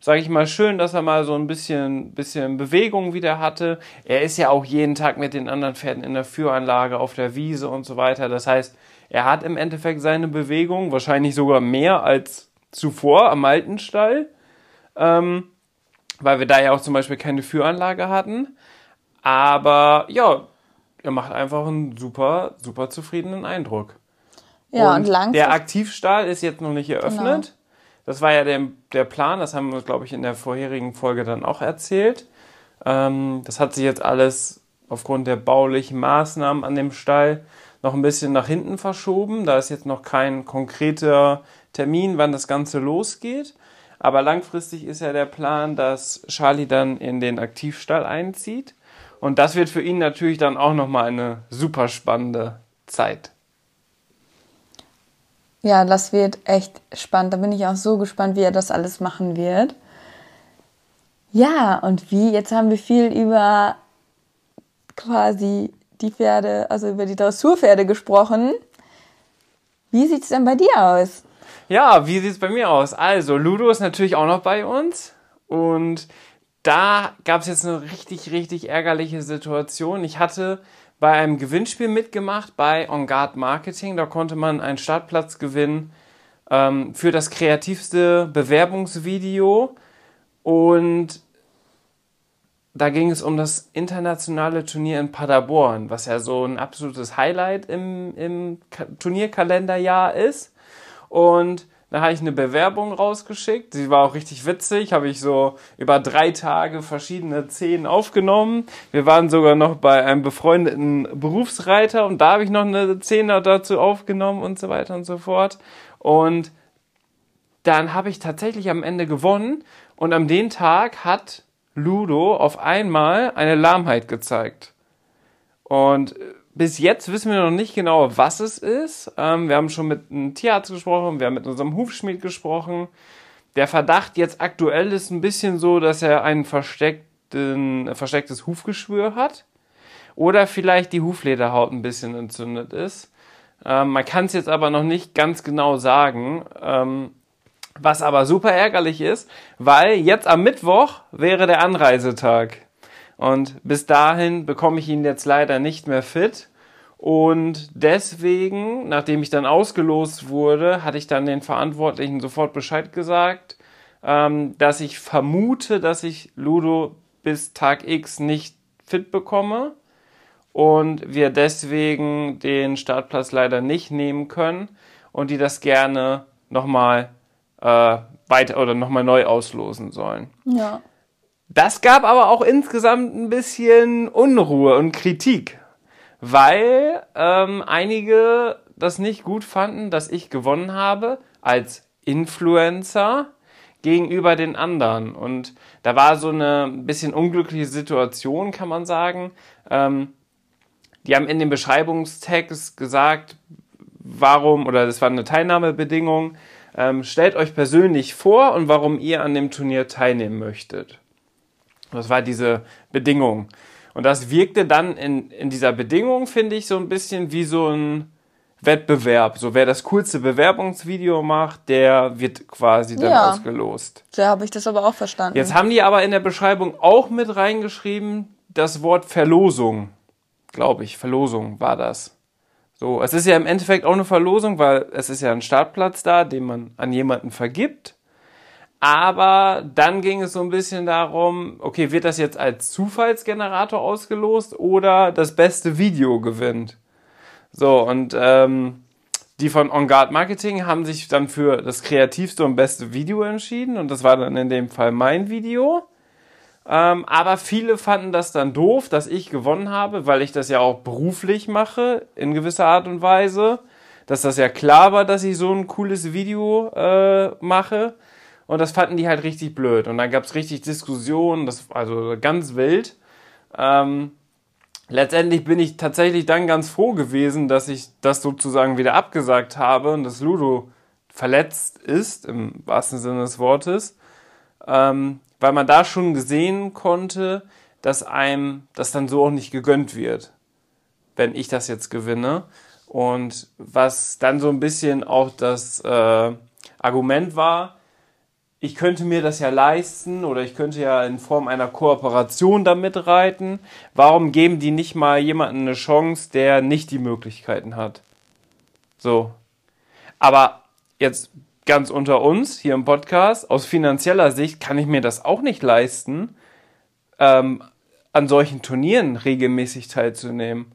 [SPEAKER 2] sage ich mal, schön, dass er mal so ein bisschen, bisschen Bewegung wieder hatte. Er ist ja auch jeden Tag mit den anderen Pferden in der Führanlage, auf der Wiese und so weiter. Das heißt, er hat im Endeffekt seine Bewegung, wahrscheinlich sogar mehr als zuvor am alten Stall. Ähm, weil wir da ja auch zum Beispiel keine Führanlage hatten. Aber ja, er macht einfach einen super, super zufriedenen Eindruck. Ja, und, und langfristig. Der Aktivstall ist jetzt noch nicht eröffnet. Genau. Das war ja der, der Plan, das haben wir, glaube ich, in der vorherigen Folge dann auch erzählt. Ähm, das hat sich jetzt alles aufgrund der baulichen Maßnahmen an dem Stall noch ein bisschen nach hinten verschoben. Da ist jetzt noch kein konkreter Termin, wann das Ganze losgeht. Aber langfristig ist ja der Plan, dass Charlie dann in den Aktivstall einzieht. Und das wird für ihn natürlich dann auch nochmal eine super spannende Zeit.
[SPEAKER 1] Ja, das wird echt spannend. Da bin ich auch so gespannt, wie er das alles machen wird. Ja, und wie? Jetzt haben wir viel über quasi die Pferde, also über die Dressurpferde gesprochen. Wie sieht es denn bei dir aus?
[SPEAKER 2] Ja, wie sieht es bei mir aus? Also, Ludo ist natürlich auch noch bei uns. Und da gab es jetzt eine richtig, richtig ärgerliche Situation. Ich hatte bei einem Gewinnspiel mitgemacht bei On Guard Marketing. Da konnte man einen Startplatz gewinnen ähm, für das kreativste Bewerbungsvideo. Und da ging es um das internationale Turnier in Paderborn, was ja so ein absolutes Highlight im, im Turnierkalenderjahr ist. Und da habe ich eine Bewerbung rausgeschickt. Sie war auch richtig witzig. Habe ich so über drei Tage verschiedene Szenen aufgenommen. Wir waren sogar noch bei einem befreundeten Berufsreiter und da habe ich noch eine Szene dazu aufgenommen und so weiter und so fort. Und dann habe ich tatsächlich am Ende gewonnen und am den Tag hat Ludo auf einmal eine Lahmheit gezeigt. Und bis jetzt wissen wir noch nicht genau, was es ist. Ähm, wir haben schon mit einem Tierarzt gesprochen, wir haben mit unserem Hufschmied gesprochen. Der Verdacht jetzt aktuell ist ein bisschen so, dass er ein versteckten, verstecktes Hufgeschwür hat. Oder vielleicht die Huflederhaut ein bisschen entzündet ist. Ähm, man kann es jetzt aber noch nicht ganz genau sagen. Ähm, Was aber super ärgerlich ist, weil jetzt am Mittwoch wäre der Anreisetag. Und bis dahin bekomme ich ihn jetzt leider nicht mehr fit. Und deswegen, nachdem ich dann ausgelost wurde, hatte ich dann den Verantwortlichen sofort Bescheid gesagt, ähm, dass ich vermute, dass ich Ludo bis Tag X nicht fit bekomme und wir deswegen den Startplatz leider nicht nehmen können und die das gerne nochmal äh, weiter oder nochmal neu auslosen sollen.
[SPEAKER 1] Ja.
[SPEAKER 2] Das gab aber auch insgesamt ein bisschen Unruhe und Kritik, weil ähm, einige das nicht gut fanden, dass ich gewonnen habe als Influencer gegenüber den anderen. Und da war so eine bisschen unglückliche Situation, kann man sagen. Ähm, die haben in dem Beschreibungstext gesagt, warum, oder das war eine Teilnahmebedingung, ähm, stellt euch persönlich vor und warum ihr an dem Turnier teilnehmen möchtet. Das war diese Bedingung. Und das wirkte dann in, in dieser Bedingung, finde ich, so ein bisschen wie so ein Wettbewerb. So wer das coolste Bewerbungsvideo macht, der wird quasi dann
[SPEAKER 1] Ja.
[SPEAKER 2] ausgelost.
[SPEAKER 1] So habe ich das aber auch verstanden.
[SPEAKER 2] Jetzt haben die aber in der Beschreibung auch mit reingeschrieben, das Wort Verlosung. Glaube ich, Verlosung war das. So, es ist ja im Endeffekt auch eine Verlosung, weil es ist ja ein Startplatz da, den man an jemanden vergibt. Aber dann ging es so ein bisschen darum, okay, wird das jetzt als Zufallsgenerator ausgelost oder das beste Video gewinnt? So, und ähm, die von On Guard Marketing haben sich dann für das kreativste und beste Video entschieden und das war dann in dem Fall mein Video. Ähm, aber viele fanden das dann doof, dass ich gewonnen habe, weil ich das ja auch beruflich mache, in gewisser Art und Weise. Dass das ja klar war, dass ich so ein cooles Video äh, mache. Und das fanden die halt richtig blöd. Und dann gab es richtig Diskussionen, das also ganz wild. Ähm, letztendlich bin ich tatsächlich dann ganz froh gewesen, dass ich das sozusagen wieder abgesagt habe und dass Ludo verletzt ist, im wahrsten Sinne des Wortes, ähm, weil man da schon gesehen konnte, dass einem das dann so auch nicht gegönnt wird, wenn ich das jetzt gewinne. Und was dann so ein bisschen auch das äh, Argument war, ich könnte mir das ja leisten oder ich könnte ja in Form einer Kooperation damit reiten. Warum geben die nicht mal jemanden eine Chance, der nicht die Möglichkeiten hat? So. Aber jetzt ganz unter uns hier im Podcast, aus finanzieller Sicht kann ich mir das auch nicht leisten, ähm, an solchen Turnieren regelmäßig teilzunehmen.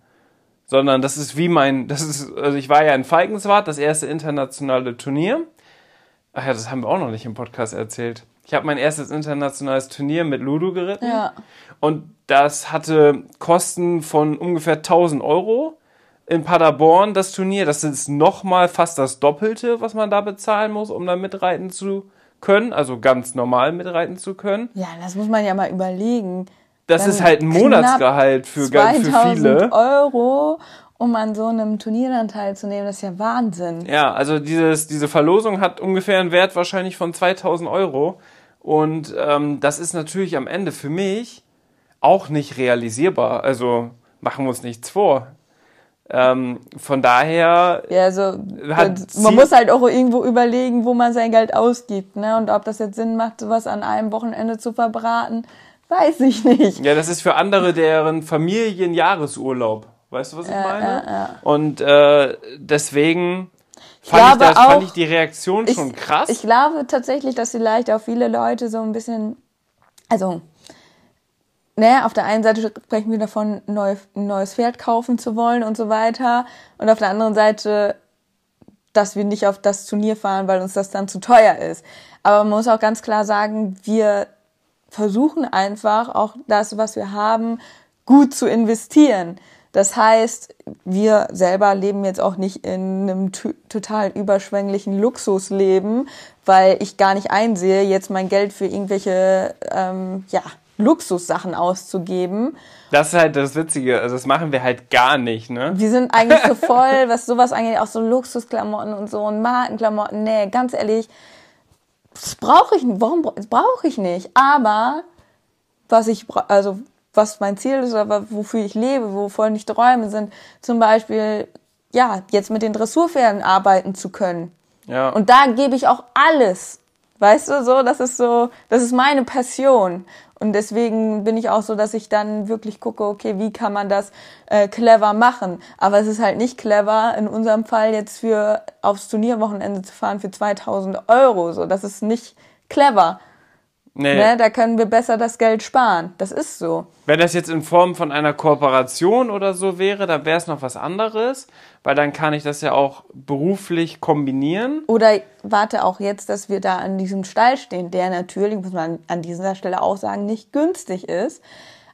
[SPEAKER 2] Sondern das ist wie mein, das ist, also ich war ja in Falkenswart, das erste internationale Turnier. Ach ja, das haben wir auch noch nicht im Podcast erzählt. Ich habe mein erstes internationales Turnier mit Ludo geritten.
[SPEAKER 1] Ja.
[SPEAKER 2] Und das hatte Kosten von ungefähr 1000 Euro. In Paderborn das Turnier, das ist nochmal fast das Doppelte, was man da bezahlen muss, um da mitreiten zu können. Also ganz normal mitreiten zu können.
[SPEAKER 1] ja, das muss man ja mal überlegen.
[SPEAKER 2] Das
[SPEAKER 1] Dann
[SPEAKER 2] ist halt ein Monatsgehalt für, ganz- für
[SPEAKER 1] 2000
[SPEAKER 2] viele.
[SPEAKER 1] Euro, um an so einem Turnier dann teilzunehmen, das ist ja Wahnsinn.
[SPEAKER 2] Ja, also dieses, diese Verlosung hat ungefähr einen Wert wahrscheinlich von 2000 Euro. Und ähm, das ist natürlich am Ende für mich auch nicht realisierbar. Also machen wir uns nichts vor. Ähm, von daher,
[SPEAKER 1] Ja, also
[SPEAKER 2] Hat
[SPEAKER 1] das-
[SPEAKER 2] sie-
[SPEAKER 1] man muss halt auch irgendwo überlegen, wo man sein Geld ausgibt, ne? Und ob das jetzt Sinn macht, sowas an einem Wochenende zu verbraten, weiß ich nicht.
[SPEAKER 2] ja, das ist für andere deren Familienjahresurlaub. Weißt du, was ich
[SPEAKER 1] Ja,
[SPEAKER 2] meine?
[SPEAKER 1] ja, ja.
[SPEAKER 2] Und äh, deswegen fand ich,
[SPEAKER 1] glaube
[SPEAKER 2] das, fand
[SPEAKER 1] auch-
[SPEAKER 2] ich die Reaktion schon
[SPEAKER 1] ich,
[SPEAKER 2] krass.
[SPEAKER 1] Ich glaube tatsächlich, dass vielleicht auch viele Leute so ein bisschen, also, ne, auf der einen Seite sprechen wir davon, neu, ein neues Pferd kaufen zu wollen und so weiter. Und auf der anderen Seite, dass wir nicht auf das Turnier fahren, weil uns das dann zu teuer ist. Aber man muss auch ganz klar sagen, wir versuchen einfach auch das, was wir haben, gut zu investieren. Das heißt, wir selber leben jetzt auch nicht in einem total überschwänglichen Luxusleben, weil ich gar nicht einsehe, jetzt mein Geld für irgendwelche ähm, ja, Luxussachen auszugeben.
[SPEAKER 2] das ist halt das Witzige. Also das machen wir halt gar nicht, ne?
[SPEAKER 1] Wir sind eigentlich so voll, was sowas angeht, auch so Luxusklamotten und so und Markenklamotten. Nee, ganz ehrlich, das brauche ich nicht. Warum brauche ich nicht? Aber was ich, also was mein Ziel ist oder wofür ich lebe, wovon ich träume, sind zum Beispiel, ja, jetzt mit den Dressurpferden arbeiten zu können.
[SPEAKER 2] Ja.
[SPEAKER 1] Und da gebe ich auch alles. Weißt du, so, das ist so, das ist meine Passion. Und deswegen bin ich auch so, dass ich dann wirklich gucke, okay, wie kann man das äh, clever machen? Aber es ist halt nicht clever, in unserem Fall jetzt für aufs Turnierwochenende zu fahren für 2000 Euro. So, das ist nicht clever. Nee. Ne, da können wir besser das Geld sparen. Das ist so.
[SPEAKER 2] Wenn das jetzt in Form von einer Kooperation oder so wäre, dann wäre es noch was anderes, weil dann kann ich das ja auch beruflich kombinieren.
[SPEAKER 1] Oder warte auch jetzt, dass wir da an diesem Stall stehen, der natürlich, muss man an dieser Stelle auch sagen, nicht günstig ist.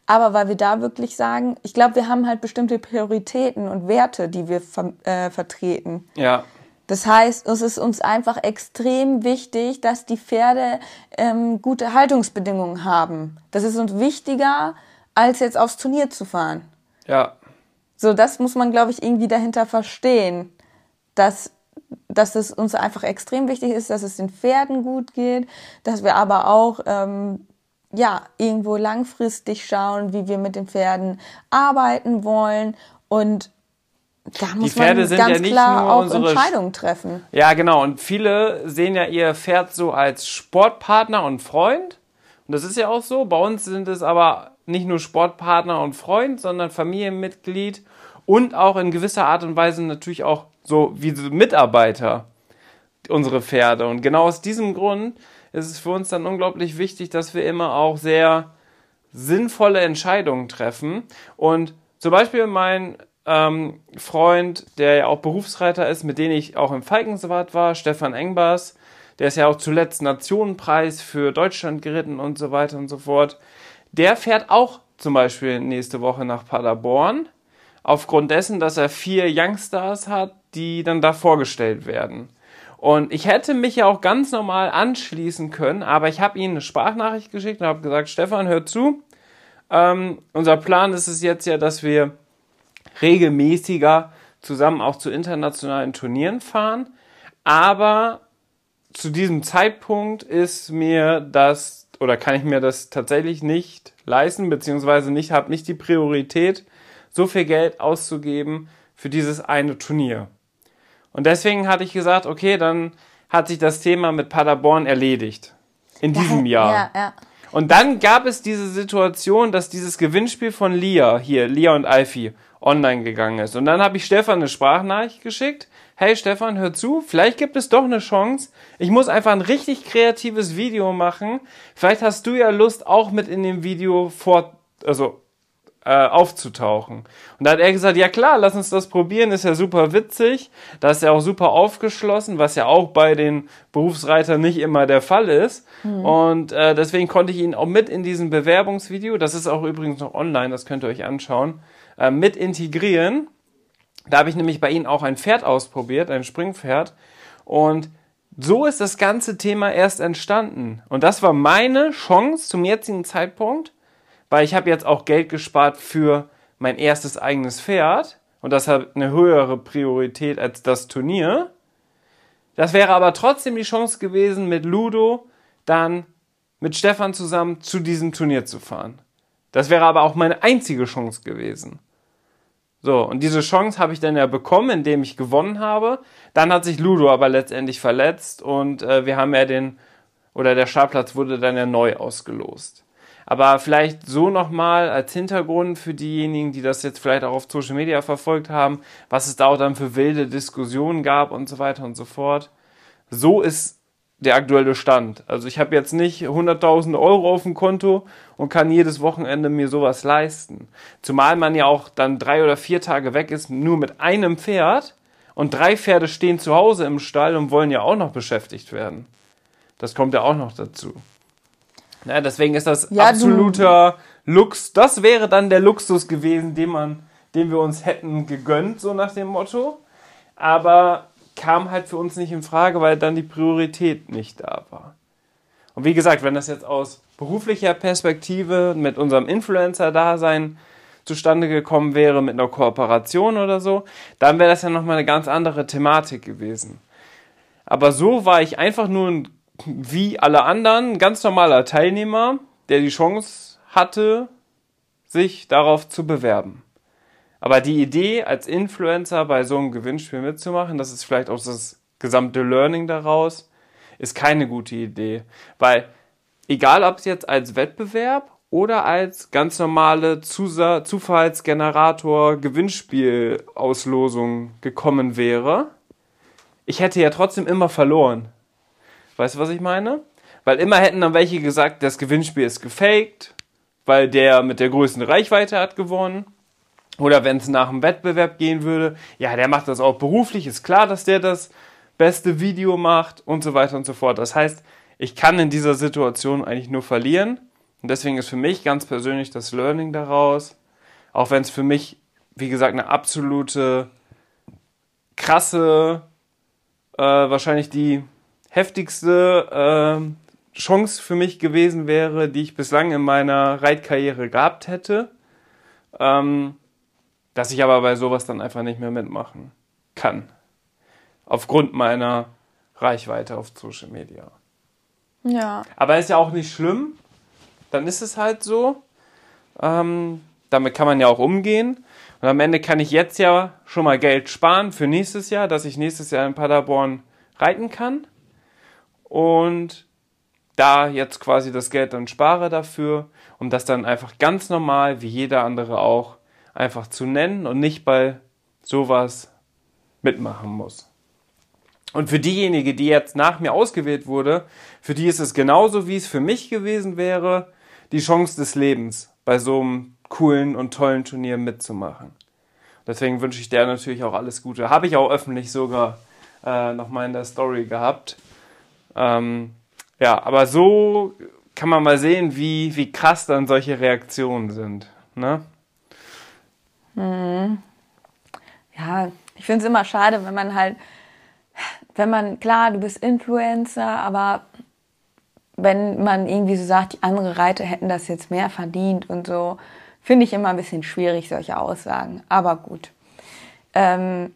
[SPEAKER 1] Aber weil wir da wirklich sagen, ich glaube, wir haben halt bestimmte Prioritäten und Werte, die wir ver äh, vertreten.
[SPEAKER 2] Ja.
[SPEAKER 1] Das heißt, es ist uns einfach extrem wichtig, dass die Pferde ähm, gute Haltungsbedingungen haben. Das ist uns wichtiger, als jetzt aufs Turnier zu fahren.
[SPEAKER 2] Ja.
[SPEAKER 1] So, das muss man, glaube ich, irgendwie dahinter verstehen, dass, dass es uns einfach extrem wichtig ist, dass es den Pferden gut geht, dass wir aber auch ähm, ja irgendwo langfristig schauen, wie wir mit den Pferden arbeiten wollen und da muss die Pferde man ganz ja nicht klar nur auch unsere Entscheidungen treffen.
[SPEAKER 2] Ja, genau. Und viele sehen ja ihr Pferd so als Sportpartner und Freund. Und das ist ja auch so. Bei uns sind es aber nicht nur Sportpartner und Freund, sondern Familienmitglied und auch in gewisser Art und Weise natürlich auch so wie Mitarbeiter unsere Pferde. Und genau aus diesem Grund ist es für uns dann unglaublich wichtig, dass wir immer auch sehr sinnvolle Entscheidungen treffen. Und zum Beispiel mein ähm, Freund, der ja auch Berufsreiter ist, mit dem ich auch im Falkenswart war, Stefan Engbers. Der ist ja auch zuletzt Nationenpreis für Deutschland geritten und so weiter und so fort. Der fährt auch zum Beispiel nächste Woche nach Paderborn, aufgrund dessen, dass er vier Youngstars hat, die dann da vorgestellt werden. Und ich hätte mich ja auch ganz normal anschließen können, aber ich habe ihm eine Sprachnachricht geschickt und habe gesagt, Stefan, hör zu. Ähm, unser Plan ist es jetzt ja, dass wir regelmäßiger zusammen auch zu internationalen Turnieren fahren. Aber zu diesem Zeitpunkt ist mir das oder kann ich mir das tatsächlich nicht leisten, beziehungsweise nicht, habe nicht die Priorität, so viel Geld auszugeben für dieses eine Turnier. Und deswegen hatte ich gesagt, okay, dann hat sich das Thema mit Paderborn erledigt. In diesem Jahr. Ja, ja. Und dann gab es diese Situation, dass dieses Gewinnspiel von Lia, hier, Lia und Alfie, online gegangen ist. Und dann habe ich Stefan eine Sprachnachricht geschickt. Hey Stefan, hör zu, vielleicht gibt es doch eine Chance. Ich muss einfach ein richtig kreatives Video machen. Vielleicht hast du ja Lust, auch mit in dem Video vor, also äh, aufzutauchen. Und da hat er gesagt, ja klar, lass uns das probieren, ist ja super witzig. Da ist ja auch super aufgeschlossen, was ja auch bei den Berufsreitern nicht immer der Fall ist. Mhm. Und äh, deswegen konnte ich ihn auch mit in diesem Bewerbungsvideo, das ist auch übrigens noch online, das könnt ihr euch anschauen, äh, mit integrieren. Da habe ich nämlich bei Ihnen auch ein Pferd ausprobiert, ein Springpferd. Und so ist das ganze Thema erst entstanden. Und das war meine Chance zum jetzigen Zeitpunkt, weil ich habe jetzt auch Geld gespart für mein erstes eigenes Pferd. Und das hat eine höhere Priorität als das Turnier. Das wäre aber trotzdem die Chance gewesen, mit Ludo dann mit Stefan zusammen zu diesem Turnier zu fahren. Das wäre aber auch meine einzige Chance gewesen. So, und diese Chance habe ich dann ja bekommen, indem ich gewonnen habe. Dann hat sich Ludo aber letztendlich verletzt und äh, wir haben ja den, oder der Startplatz wurde dann ja neu ausgelost. Aber vielleicht so nochmal als Hintergrund für diejenigen, die das jetzt vielleicht auch auf Social Media verfolgt haben, was es da auch dann für wilde Diskussionen gab und so weiter und so fort. So ist der aktuelle Stand. Also ich habe jetzt nicht 100.000 Euro auf dem Konto und kann jedes Wochenende mir sowas leisten. Zumal man ja auch dann drei oder vier Tage weg ist, nur mit einem Pferd und drei Pferde stehen zu Hause im Stall und wollen ja auch noch beschäftigt werden. Das kommt ja auch noch dazu. Ja, deswegen ist das ja, absoluter Lux. Das wäre dann der Luxus gewesen, den man, den wir uns hätten gegönnt, so nach dem Motto. Aber kam halt für uns nicht in Frage, weil dann die Priorität nicht da war. Und wie gesagt, wenn das jetzt aus beruflicher Perspektive mit unserem Influencer-Dasein zustande gekommen wäre, mit einer Kooperation oder so, dann wäre das ja nochmal eine ganz andere Thematik gewesen. Aber so war ich einfach nur ein, wie alle anderen, ein ganz normaler Teilnehmer, der die Chance hatte, sich darauf zu bewerben. Aber die Idee, als Influencer bei so einem Gewinnspiel mitzumachen, das ist vielleicht auch das gesamte Learning daraus, ist keine gute Idee. Weil, egal ob es jetzt als Wettbewerb oder als ganz normale Zufallsgenerator Gewinnspielauslosung gekommen wäre, ich hätte ja trotzdem immer verloren. Weißt du, was ich meine? Weil immer hätten dann welche gesagt, das Gewinnspiel ist gefaked, weil der mit der größten Reichweite hat gewonnen. Oder wenn es nach einem Wettbewerb gehen würde, ja, der macht das auch beruflich, ist klar, dass der das beste Video macht und so weiter und so fort. Das heißt, ich kann in dieser Situation eigentlich nur verlieren. Und deswegen ist für mich ganz persönlich das Learning daraus, auch wenn es für mich, wie gesagt, eine absolute krasse, äh, wahrscheinlich die heftigste äh, Chance für mich gewesen wäre, die ich bislang in meiner Reitkarriere gehabt hätte. Ähm, dass ich aber bei sowas dann einfach nicht mehr mitmachen kann. Aufgrund meiner Reichweite auf Social Media.
[SPEAKER 1] Ja.
[SPEAKER 2] Aber ist ja auch nicht schlimm. Dann ist es halt so. Ähm, damit kann man ja auch umgehen. Und am Ende kann ich jetzt ja schon mal Geld sparen für nächstes Jahr, dass ich nächstes Jahr in Paderborn reiten kann. Und da jetzt quasi das Geld dann spare dafür, um das dann einfach ganz normal, wie jeder andere auch, einfach zu nennen und nicht bei sowas mitmachen muss. Und für diejenige, die jetzt nach mir ausgewählt wurde, für die ist es genauso, wie es für mich gewesen wäre, die Chance des Lebens, bei so einem coolen und tollen Turnier mitzumachen. Deswegen wünsche ich der natürlich auch alles Gute. Habe ich auch öffentlich sogar äh, nochmal in der Story gehabt. Ähm, ja, aber so kann man mal sehen, wie, wie krass dann solche Reaktionen sind. Ne?
[SPEAKER 1] Hm. Ja, ich finde es immer schade, wenn man halt, wenn man, klar, du bist Influencer, aber wenn man irgendwie so sagt, die andere Reiter hätten das jetzt mehr verdient und so, finde ich immer ein bisschen schwierig, solche Aussagen. Aber gut. Ähm,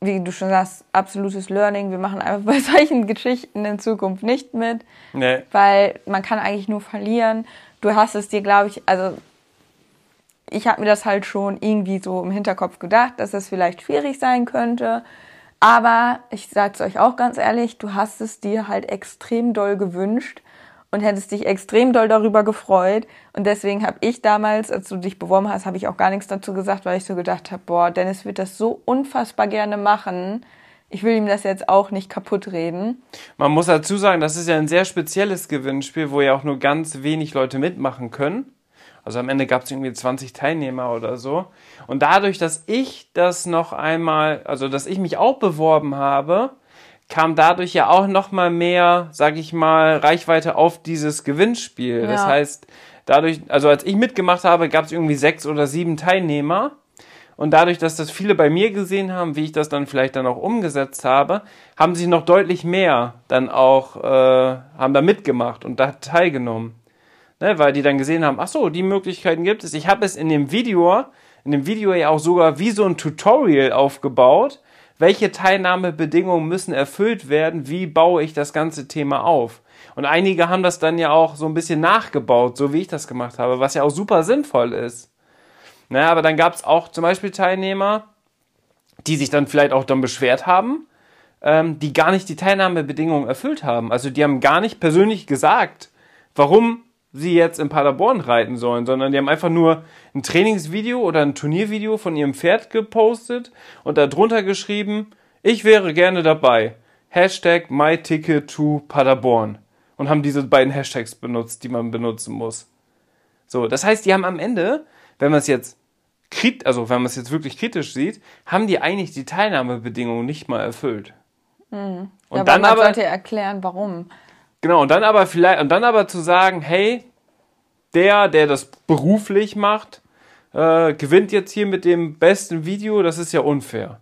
[SPEAKER 1] wie du schon sagst, absolutes Learning. Wir machen einfach bei solchen Geschichten in Zukunft nicht mit,
[SPEAKER 2] Nee.
[SPEAKER 1] weil man kann eigentlich nur verlieren. Du hast es dir, glaube ich, also ich habe mir das halt schon irgendwie so im Hinterkopf gedacht, dass das vielleicht schwierig sein könnte. Aber ich sag's euch auch ganz ehrlich, du hast es dir halt extrem doll gewünscht und hättest dich extrem doll darüber gefreut. Und deswegen habe ich damals, als du dich beworben hast, habe ich auch gar nichts dazu gesagt, weil ich so gedacht habe, boah, Dennis wird das so unfassbar gerne machen. Ich will ihm das jetzt auch nicht kaputt reden.
[SPEAKER 2] Man muss dazu sagen, das ist ja ein sehr spezielles Gewinnspiel, wo ja auch nur ganz wenig Leute mitmachen können. Also am Ende gab es irgendwie 20 Teilnehmer oder so. Und dadurch, dass ich das noch einmal, also dass ich mich auch beworben habe, kam dadurch ja auch noch mal mehr, sag ich mal, Reichweite auf dieses Gewinnspiel. Das
[SPEAKER 1] Ja.
[SPEAKER 2] heißt, dadurch, also als ich mitgemacht habe, gab es irgendwie sechs oder sieben Teilnehmer. Und dadurch, dass das viele bei mir gesehen haben, wie ich das dann vielleicht dann auch umgesetzt habe, haben sich noch deutlich mehr dann auch, äh, haben da mitgemacht und da teilgenommen. Ne, weil die dann gesehen haben, ach so, die Möglichkeiten gibt es. Ich habe es in dem Video, in dem Video ja auch sogar wie so ein Tutorial aufgebaut. Welche Teilnahmebedingungen müssen erfüllt werden? Wie baue ich das ganze Thema auf? Und einige haben das dann ja auch so ein bisschen nachgebaut, so wie ich das gemacht habe, was ja auch super sinnvoll ist. Naja, aber dann gab es auch zum Beispiel Teilnehmer, die sich dann vielleicht auch dann beschwert haben, ähm, die gar nicht die Teilnahmebedingungen erfüllt haben. Also die haben gar nicht persönlich gesagt, warum sie jetzt in Paderborn reiten sollen, sondern die haben einfach nur ein Trainingsvideo oder ein Turniervideo von ihrem Pferd gepostet und darunter geschrieben, ich wäre gerne dabei. Hashtag MyTicket to Paderborn. Und haben diese beiden Hashtags benutzt, die man benutzen muss. So, das heißt, die haben am Ende, wenn man es jetzt also wenn man es jetzt wirklich kritisch sieht, haben die eigentlich die Teilnahmebedingungen nicht mal erfüllt. Und
[SPEAKER 1] aber
[SPEAKER 2] dann
[SPEAKER 1] man
[SPEAKER 2] aber
[SPEAKER 1] sollte erklären, warum.
[SPEAKER 2] Genau, und dann aber vielleicht, und dann aber zu sagen, hey, der, der das beruflich macht, äh, gewinnt jetzt hier mit dem besten Video, das ist ja unfair.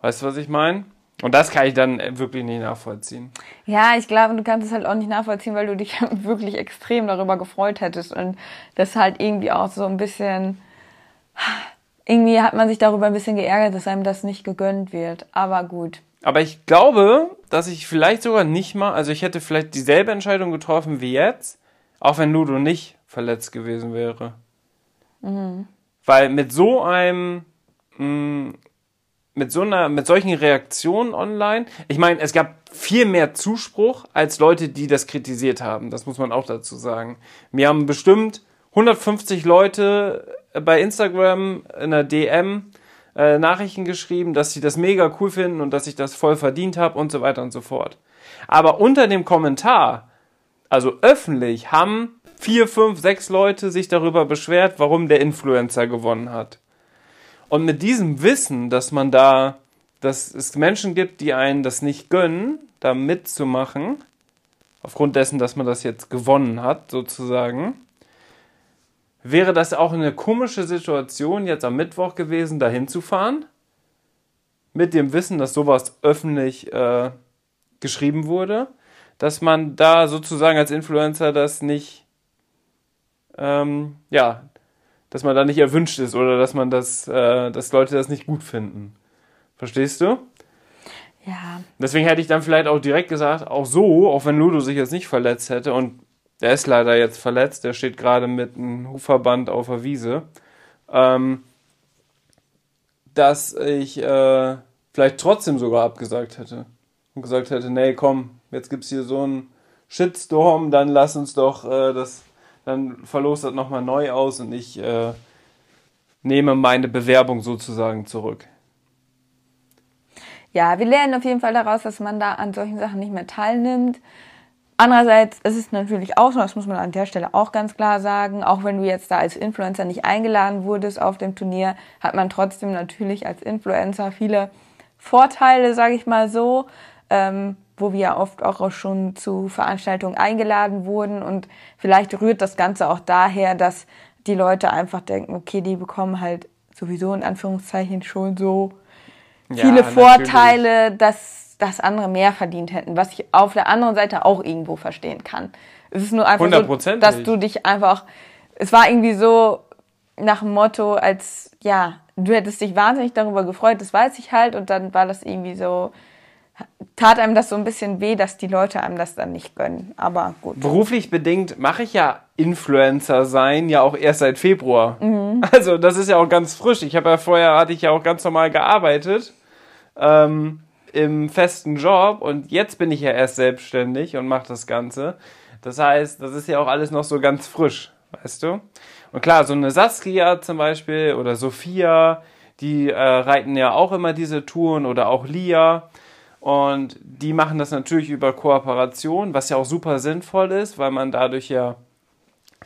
[SPEAKER 2] Weißt du, was ich meine? Und das kann ich dann äh, wirklich nicht nachvollziehen.
[SPEAKER 1] Ja, ich glaube, du kannst es halt auch nicht nachvollziehen, weil du dich wirklich extrem darüber gefreut hättest und das halt irgendwie auch so ein bisschen, irgendwie hat man sich darüber ein bisschen geärgert, dass einem das nicht gegönnt wird. Aber gut.
[SPEAKER 2] Aber ich glaube, dass ich vielleicht sogar nicht mal, also ich hätte vielleicht dieselbe Entscheidung getroffen wie jetzt, auch wenn Ludo nicht verletzt gewesen wäre. Weil mit so einem, mh, mit so einer, mit solchen Reaktionen online, ich meine, es gab viel mehr Zuspruch als Leute, die das kritisiert haben. Das muss man auch dazu sagen. Mir haben bestimmt 150 Leute bei Instagram in der DM äh, Nachrichten geschrieben, dass sie das mega cool finden und dass ich das voll verdient habe und so weiter und so fort. Aber unter dem Kommentar, also öffentlich, haben vier, fünf, sechs Leute sich darüber beschwert, warum der Influencer gewonnen hat. Und mit diesem Wissen, dass man da, dass es Menschen gibt, die einen das nicht gönnen, da mitzumachen, aufgrund dessen, dass man das jetzt gewonnen hat, sozusagen, wäre das auch eine komische Situation, jetzt am Mittwoch gewesen, da hinzufahren, mit dem Wissen, dass sowas öffentlich äh, geschrieben wurde, dass man da sozusagen als Influencer das nicht, ähm, ja, dass man da nicht erwünscht ist oder dass man das, äh, dass Leute das nicht gut finden. Verstehst du?
[SPEAKER 1] Ja.
[SPEAKER 2] Deswegen hätte ich dann vielleicht auch direkt gesagt, auch so, auch wenn Ludo sich jetzt nicht verletzt hätte und der ist leider jetzt verletzt, der steht gerade mit einem Hufverband auf der Wiese, ähm, dass ich äh, vielleicht trotzdem sogar abgesagt hätte und gesagt hätte, nee, komm, jetzt gibt's hier so einen Shitstorm, dann lass uns doch äh, das dann verlost das nochmal neu aus und ich äh, nehme meine Bewerbung sozusagen zurück.
[SPEAKER 1] Ja, wir lernen auf jeden Fall daraus, dass man da an solchen Sachen nicht mehr teilnimmt. Andererseits ist es natürlich auch so, das muss man an der Stelle auch ganz klar sagen, auch wenn du jetzt da als Influencer nicht eingeladen wurdest auf dem Turnier, hat man trotzdem natürlich als Influencer viele Vorteile, sage ich mal so. Ähm, wo wir ja oft auch schon zu Veranstaltungen eingeladen wurden. Und vielleicht rührt das Ganze auch daher, dass die Leute einfach denken, okay, die bekommen halt sowieso in Anführungszeichen schon so ja, viele Vorteile, natürlich. dass, dass andere mehr verdient hätten, was ich auf der anderen Seite auch irgendwo verstehen kann. Es ist nur einfach so, dass du dich einfach, es war irgendwie so nach dem Motto, als, ja, du hättest dich wahnsinnig darüber gefreut, das weiß ich halt, und dann war das irgendwie so, tat einem das so ein bisschen weh, dass die Leute einem das dann nicht gönnen. Aber gut.
[SPEAKER 2] Beruflich bedingt mache ich ja Influencer sein, ja auch erst seit Februar. Mhm. Also das ist ja auch ganz frisch. Ich habe ja vorher, hatte ich ja auch ganz normal gearbeitet. Ähm, im festen Job und jetzt bin ich ja erst selbstständig und mache das Ganze. Das heißt, das ist ja auch alles noch so ganz frisch, weißt du? Und klar, so eine Saskia zum Beispiel oder Sophia, die äh, reiten ja auch immer diese Touren oder auch Lia. Und die machen das natürlich über Kooperation, was ja auch super sinnvoll ist, weil man dadurch ja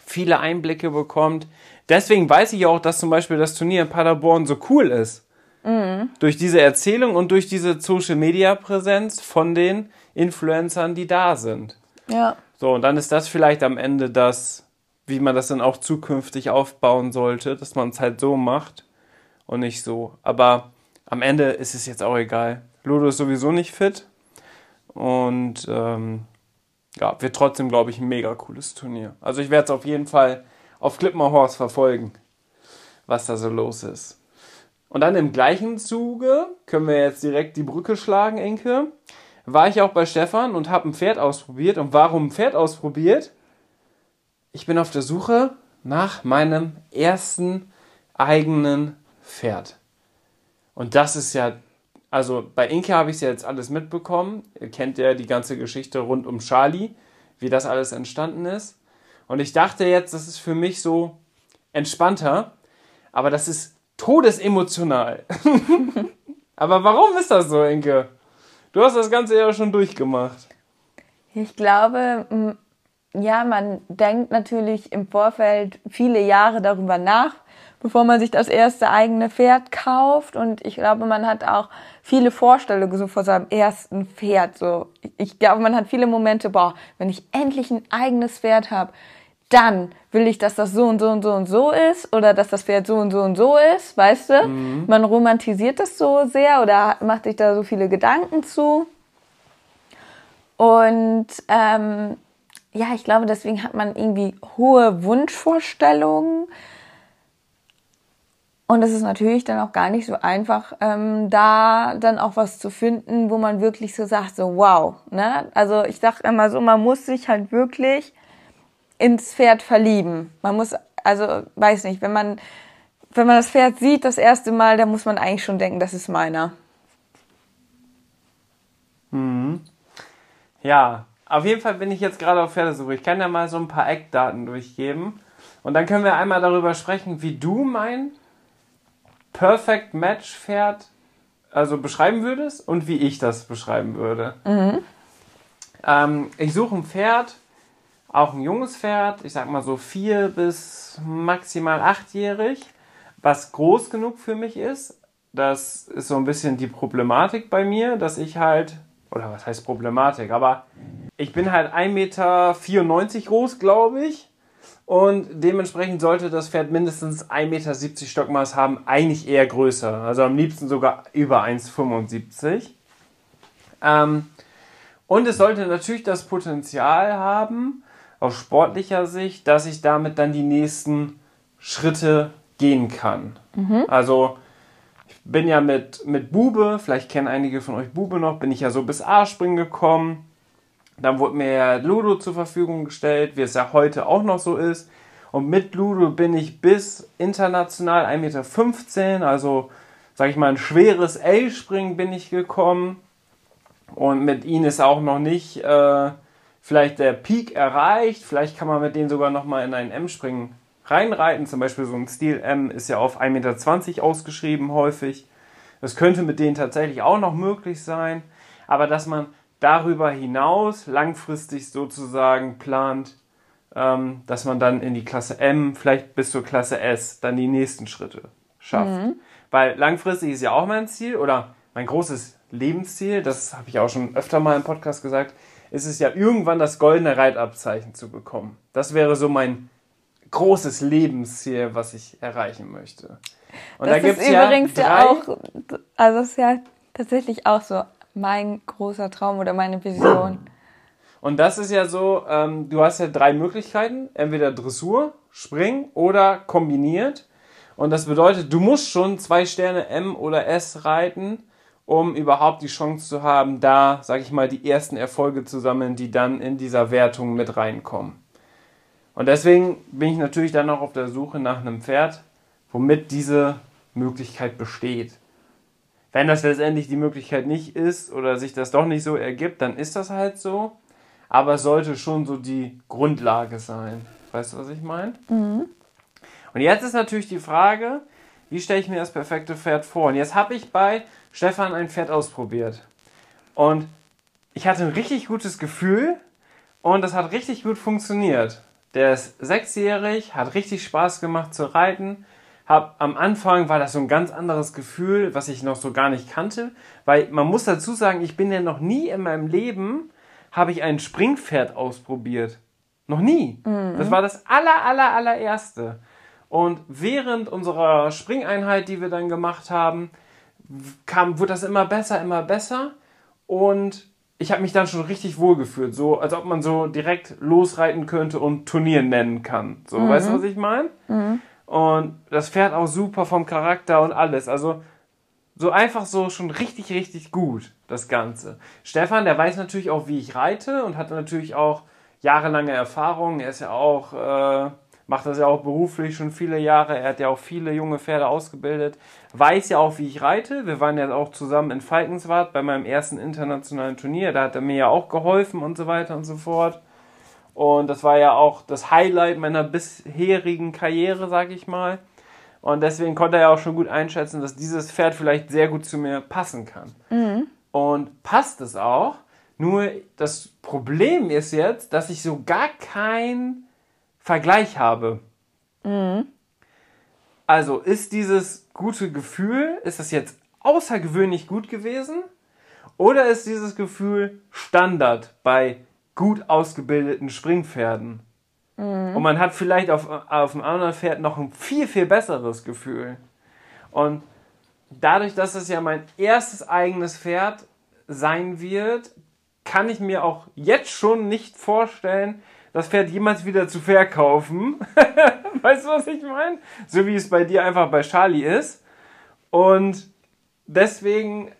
[SPEAKER 2] viele Einblicke bekommt. Deswegen weiß ich auch, dass zum Beispiel das Turnier in Paderborn so cool ist. Mhm. Durch diese Erzählung und durch diese Social Media Präsenz von den Influencern, die da sind.
[SPEAKER 1] Ja.
[SPEAKER 2] So, und dann ist das vielleicht am Ende das, wie man das dann auch zukünftig aufbauen sollte, dass man es halt so macht und nicht so. Aber am Ende ist es jetzt auch egal. Ludo ist sowieso nicht fit. Und ähm, ja, wird trotzdem, glaube ich, ein mega cooles Turnier. Also ich werde es auf jeden Fall auf Clipmore verfolgen, was da so los ist. Und dann im gleichen Zuge, können wir jetzt direkt die Brücke schlagen, Enke, war ich auch bei Stefan und habe ein Pferd ausprobiert. Und warum ein Pferd ausprobiert? Ich bin auf der Suche nach meinem ersten eigenen Pferd. Und das ist ja also bei Inke habe ich es ja jetzt alles mitbekommen. Ihr kennt ja die ganze Geschichte rund um Charlie, wie das alles entstanden ist. Und ich dachte jetzt, das ist für mich so entspannter, aber das ist todesemotional. aber warum ist das so, Inke? Du hast das Ganze ja schon durchgemacht.
[SPEAKER 1] Ich glaube, ja, man denkt natürlich im Vorfeld viele Jahre darüber nach, bevor man sich das erste eigene Pferd kauft. Und ich glaube, man hat auch viele Vorstellungen so vor seinem ersten Pferd. So, ich glaube, man hat viele Momente, boah, wenn ich endlich ein eigenes Pferd habe, dann will ich, dass das so und so und so und so ist oder dass das Pferd so und so und so ist, weißt du? Mhm. Man romantisiert das so sehr oder macht sich da so viele Gedanken zu. Und ähm, ja, ich glaube, deswegen hat man irgendwie hohe Wunschvorstellungen und es ist natürlich dann auch gar nicht so einfach, ähm, da dann auch was zu finden, wo man wirklich so sagt, so wow. Ne? Also ich sag immer so, man muss sich halt wirklich ins Pferd verlieben. Man muss, also weiß nicht, wenn man wenn man das Pferd sieht das erste Mal, dann muss man eigentlich schon denken, das ist meiner.
[SPEAKER 2] Mhm. Ja, auf jeden Fall bin ich jetzt gerade auf Pferdesuche. Ich kann ja mal so ein paar Eckdaten durchgeben. Und dann können wir einmal darüber sprechen, wie du mein Perfect Match Pferd also beschreiben würdest und wie ich das beschreiben würde. Mhm. Ähm, ich suche ein Pferd, auch ein junges Pferd, ich sag mal so vier bis maximal achtjährig, was groß genug für mich ist. Das ist so ein bisschen die Problematik bei mir, dass ich halt, oder was heißt Problematik, aber ich bin halt 1,94 Meter groß, glaube ich. Und dementsprechend sollte das Pferd mindestens 1,70 Meter Stockmaß haben, eigentlich eher größer. Also am liebsten sogar über 1,75. Ähm, und es sollte natürlich das Potenzial haben, aus sportlicher Sicht, dass ich damit dann die nächsten Schritte gehen kann. Mhm. Also ich bin ja mit, mit Bube, vielleicht kennen einige von euch Bube noch, bin ich ja so bis A-Springen gekommen. Dann wurde mir ja Ludo zur Verfügung gestellt, wie es ja heute auch noch so ist. Und mit Ludo bin ich bis international 1,15 Meter, also sag ich mal ein schweres L-Springen bin ich gekommen. Und mit ihnen ist auch noch nicht äh, vielleicht der Peak erreicht. Vielleicht kann man mit denen sogar nochmal in ein M-Springen reinreiten. Zum Beispiel so ein Stil M ist ja auf 1,20 Meter ausgeschrieben häufig. Das könnte mit denen tatsächlich auch noch möglich sein. Aber dass man darüber hinaus langfristig sozusagen plant, ähm, dass man dann in die Klasse M, vielleicht bis zur Klasse S, dann die nächsten Schritte schafft. Mhm. Weil langfristig ist ja auch mein Ziel oder mein großes Lebensziel, das habe ich auch schon öfter mal im Podcast gesagt, ist es ja irgendwann das goldene Reitabzeichen zu bekommen. Das wäre so mein großes Lebensziel, was ich erreichen möchte.
[SPEAKER 1] Und das da ist übrigens ja, ja auch, also ist ja tatsächlich auch so mein großer Traum oder meine Vision.
[SPEAKER 2] Und das ist ja so, ähm, du hast ja drei Möglichkeiten, entweder Dressur, Springen oder kombiniert. Und das bedeutet, du musst schon zwei Sterne M oder S reiten, um überhaupt die Chance zu haben, da, sag ich mal, die ersten Erfolge zu sammeln, die dann in dieser Wertung mit reinkommen. Und deswegen bin ich natürlich dann auch auf der Suche nach einem Pferd, womit diese Möglichkeit besteht. Wenn das letztendlich die Möglichkeit nicht ist oder sich das doch nicht so ergibt, dann ist das halt so. Aber es sollte schon so die Grundlage sein. Weißt du, was ich meine? Mhm. Und jetzt ist natürlich die Frage, wie stelle ich mir das perfekte Pferd vor? Und jetzt habe ich bei Stefan ein Pferd ausprobiert. Und ich hatte ein richtig gutes Gefühl und das hat richtig gut funktioniert. Der ist sechsjährig, hat richtig Spaß gemacht zu reiten hab, am Anfang war das so ein ganz anderes Gefühl, was ich noch so gar nicht kannte, weil man muss dazu sagen, ich bin ja noch nie in meinem Leben, habe ich ein Springpferd ausprobiert. Noch nie. Mhm. Das war das aller, aller, allererste. Und während unserer Springeinheit, die wir dann gemacht haben, kam, wurde das immer besser, immer besser. Und ich habe mich dann schon richtig wohl gefühlt, so als ob man so direkt losreiten könnte und Turnier nennen kann. So, mhm. weißt du, was ich meine? Mhm. Und das Pferd auch super vom Charakter und alles. Also so einfach so schon richtig, richtig gut, das Ganze. Stefan, der weiß natürlich auch, wie ich reite und hat natürlich auch jahrelange Erfahrung. Er ist ja auch, äh, macht das ja auch beruflich schon viele Jahre. Er hat ja auch viele junge Pferde ausgebildet. Weiß ja auch, wie ich reite. Wir waren ja auch zusammen in Falkenswart bei meinem ersten internationalen Turnier. Da hat er mir ja auch geholfen und so weiter und so fort. Und das war ja auch das Highlight meiner bisherigen Karriere, sag ich mal. Und deswegen konnte er ja auch schon gut einschätzen, dass dieses Pferd vielleicht sehr gut zu mir passen kann. Mhm. Und passt es auch. Nur das Problem ist jetzt, dass ich so gar keinen Vergleich habe. Mhm. Also ist dieses gute Gefühl, ist das jetzt außergewöhnlich gut gewesen? Oder ist dieses Gefühl Standard bei gut ausgebildeten Springpferden. Mhm. Und man hat vielleicht auf, auf einem anderen Pferd noch ein viel, viel besseres Gefühl. Und dadurch, dass es ja mein erstes eigenes Pferd sein wird, kann ich mir auch jetzt schon nicht vorstellen, das Pferd jemals wieder zu verkaufen. weißt du, was ich meine? So wie es bei dir einfach bei Charlie ist. Und deswegen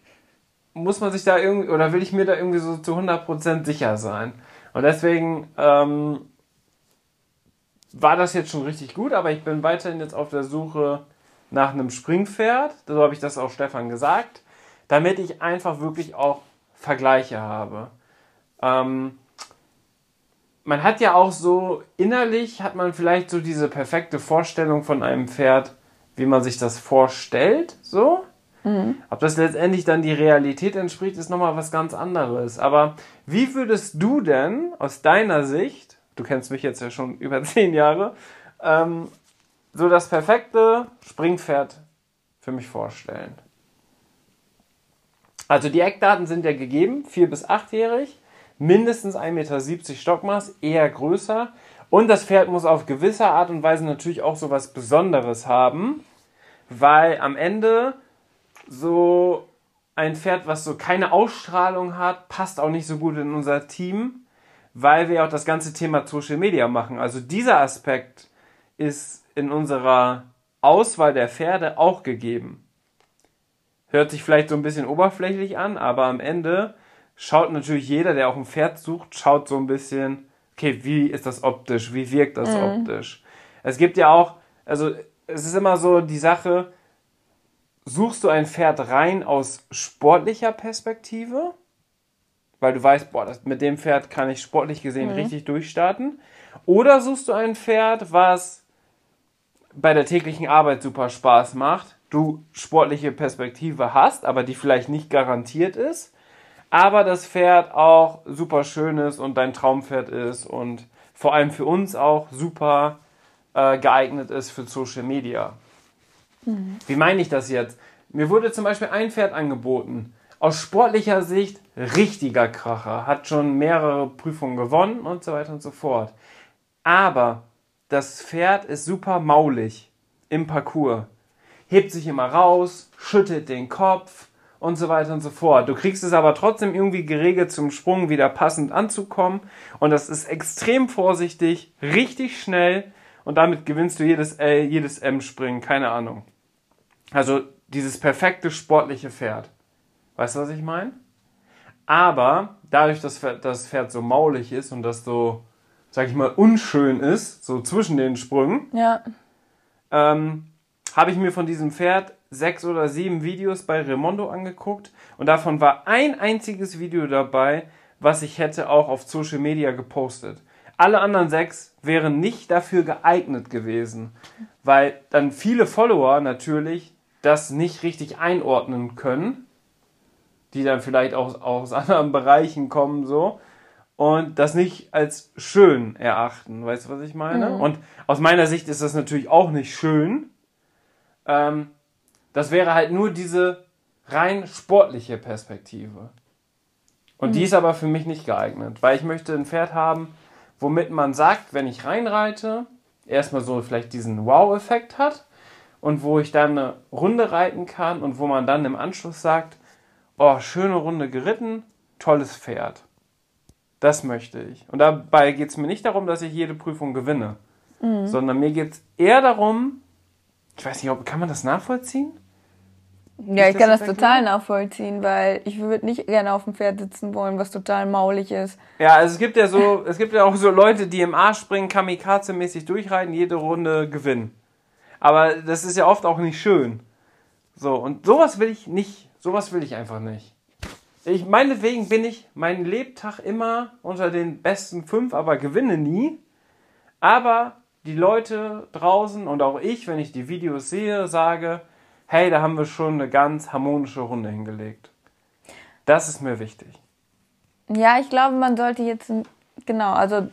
[SPEAKER 2] muss man sich da irgendwie, oder will ich mir da irgendwie so zu 100% sicher sein. Und deswegen ähm, war das jetzt schon richtig gut, aber ich bin weiterhin jetzt auf der Suche nach einem Springpferd. So habe ich das auch Stefan gesagt. Damit ich einfach wirklich auch Vergleiche habe. Ähm, man hat ja auch so innerlich hat man vielleicht so diese perfekte Vorstellung von einem Pferd, wie man sich das vorstellt, so. Mhm. Ob das letztendlich dann die Realität entspricht, ist nochmal was ganz anderes. Aber wie würdest du denn aus deiner Sicht, du kennst mich jetzt ja schon über zehn Jahre, ähm, so das perfekte Springpferd für mich vorstellen? Also die Eckdaten sind ja gegeben, vier bis achtjährig mindestens 1,70 Meter Stockmaß, eher größer. Und das Pferd muss auf gewisse Art und Weise natürlich auch so was Besonderes haben, weil am Ende so ein Pferd, was so keine Ausstrahlung hat, passt auch nicht so gut in unser Team, weil wir auch das ganze Thema Social Media machen. Also dieser Aspekt ist in unserer Auswahl der Pferde auch gegeben. Hört sich vielleicht so ein bisschen oberflächlich an, aber am Ende schaut natürlich jeder, der auch ein Pferd sucht, schaut so ein bisschen, okay, wie ist das optisch, wie wirkt das mhm. optisch. Es gibt ja auch, also es ist immer so die Sache, suchst du ein Pferd rein aus sportlicher Perspektive, weil du weißt, boah, das, mit dem Pferd kann ich sportlich gesehen mhm. richtig durchstarten, oder suchst du ein Pferd, was bei der täglichen Arbeit super Spaß macht, du sportliche Perspektive hast, aber die vielleicht nicht garantiert ist aber das Pferd auch super schön ist und dein Traumpferd ist und vor allem für uns auch super äh, geeignet ist für Social Media. Mhm. Wie meine ich das jetzt? Mir wurde zum Beispiel ein Pferd angeboten. Aus sportlicher Sicht richtiger Kracher, hat schon mehrere Prüfungen gewonnen und so weiter und so fort. Aber das Pferd ist super maulig im Parcours. Hebt sich immer raus, schüttelt den Kopf, und so weiter und so fort. Du kriegst es aber trotzdem irgendwie geregelt zum Sprung wieder passend anzukommen und das ist extrem vorsichtig, richtig schnell und damit gewinnst du jedes L, jedes M-Springen, keine Ahnung. Also dieses perfekte sportliche Pferd. Weißt du, was ich meine? Aber dadurch, dass das Pferd so maulig ist und das so, sag ich mal, unschön ist, so zwischen den Sprüngen, ja. ähm, habe ich mir von diesem Pferd sechs oder sieben Videos bei Remondo angeguckt und davon war ein einziges Video dabei, was ich hätte auch auf Social Media gepostet. Alle anderen sechs wären nicht dafür geeignet gewesen, weil dann viele Follower natürlich das nicht richtig einordnen können, die dann vielleicht auch aus anderen Bereichen kommen so und das nicht als schön erachten. Weißt du, was ich meine? Mhm. Und aus meiner Sicht ist das natürlich auch nicht schön. Ähm, das wäre halt nur diese rein sportliche Perspektive. Und mhm. die ist aber für mich nicht geeignet, weil ich möchte ein Pferd haben, womit man sagt, wenn ich reinreite, erstmal so vielleicht diesen Wow-Effekt hat und wo ich dann eine Runde reiten kann und wo man dann im Anschluss sagt, oh, schöne Runde geritten, tolles Pferd. Das möchte ich. Und dabei geht es mir nicht darum, dass ich jede Prüfung gewinne, mhm. sondern mir geht es eher darum, ich weiß nicht, ob, kann man das nachvollziehen?
[SPEAKER 1] Ja, ich kann das total nachvollziehen, weil ich würde nicht gerne auf dem Pferd sitzen wollen, was total maulig ist.
[SPEAKER 2] Ja, also es gibt ja so, es gibt ja auch so Leute, die im Arsch springen, Kamikaze-mäßig durchreiten, jede Runde gewinnen. Aber das ist ja oft auch nicht schön. So, und sowas will ich nicht, sowas will ich einfach nicht. Ich, meinetwegen bin ich meinen Lebtag immer unter den besten fünf, aber gewinne nie. Aber die Leute draußen und auch ich, wenn ich die Videos sehe, sage, hey, da haben wir schon eine ganz harmonische Runde hingelegt. Das ist mir wichtig.
[SPEAKER 1] Ja, ich glaube, man sollte jetzt, genau, also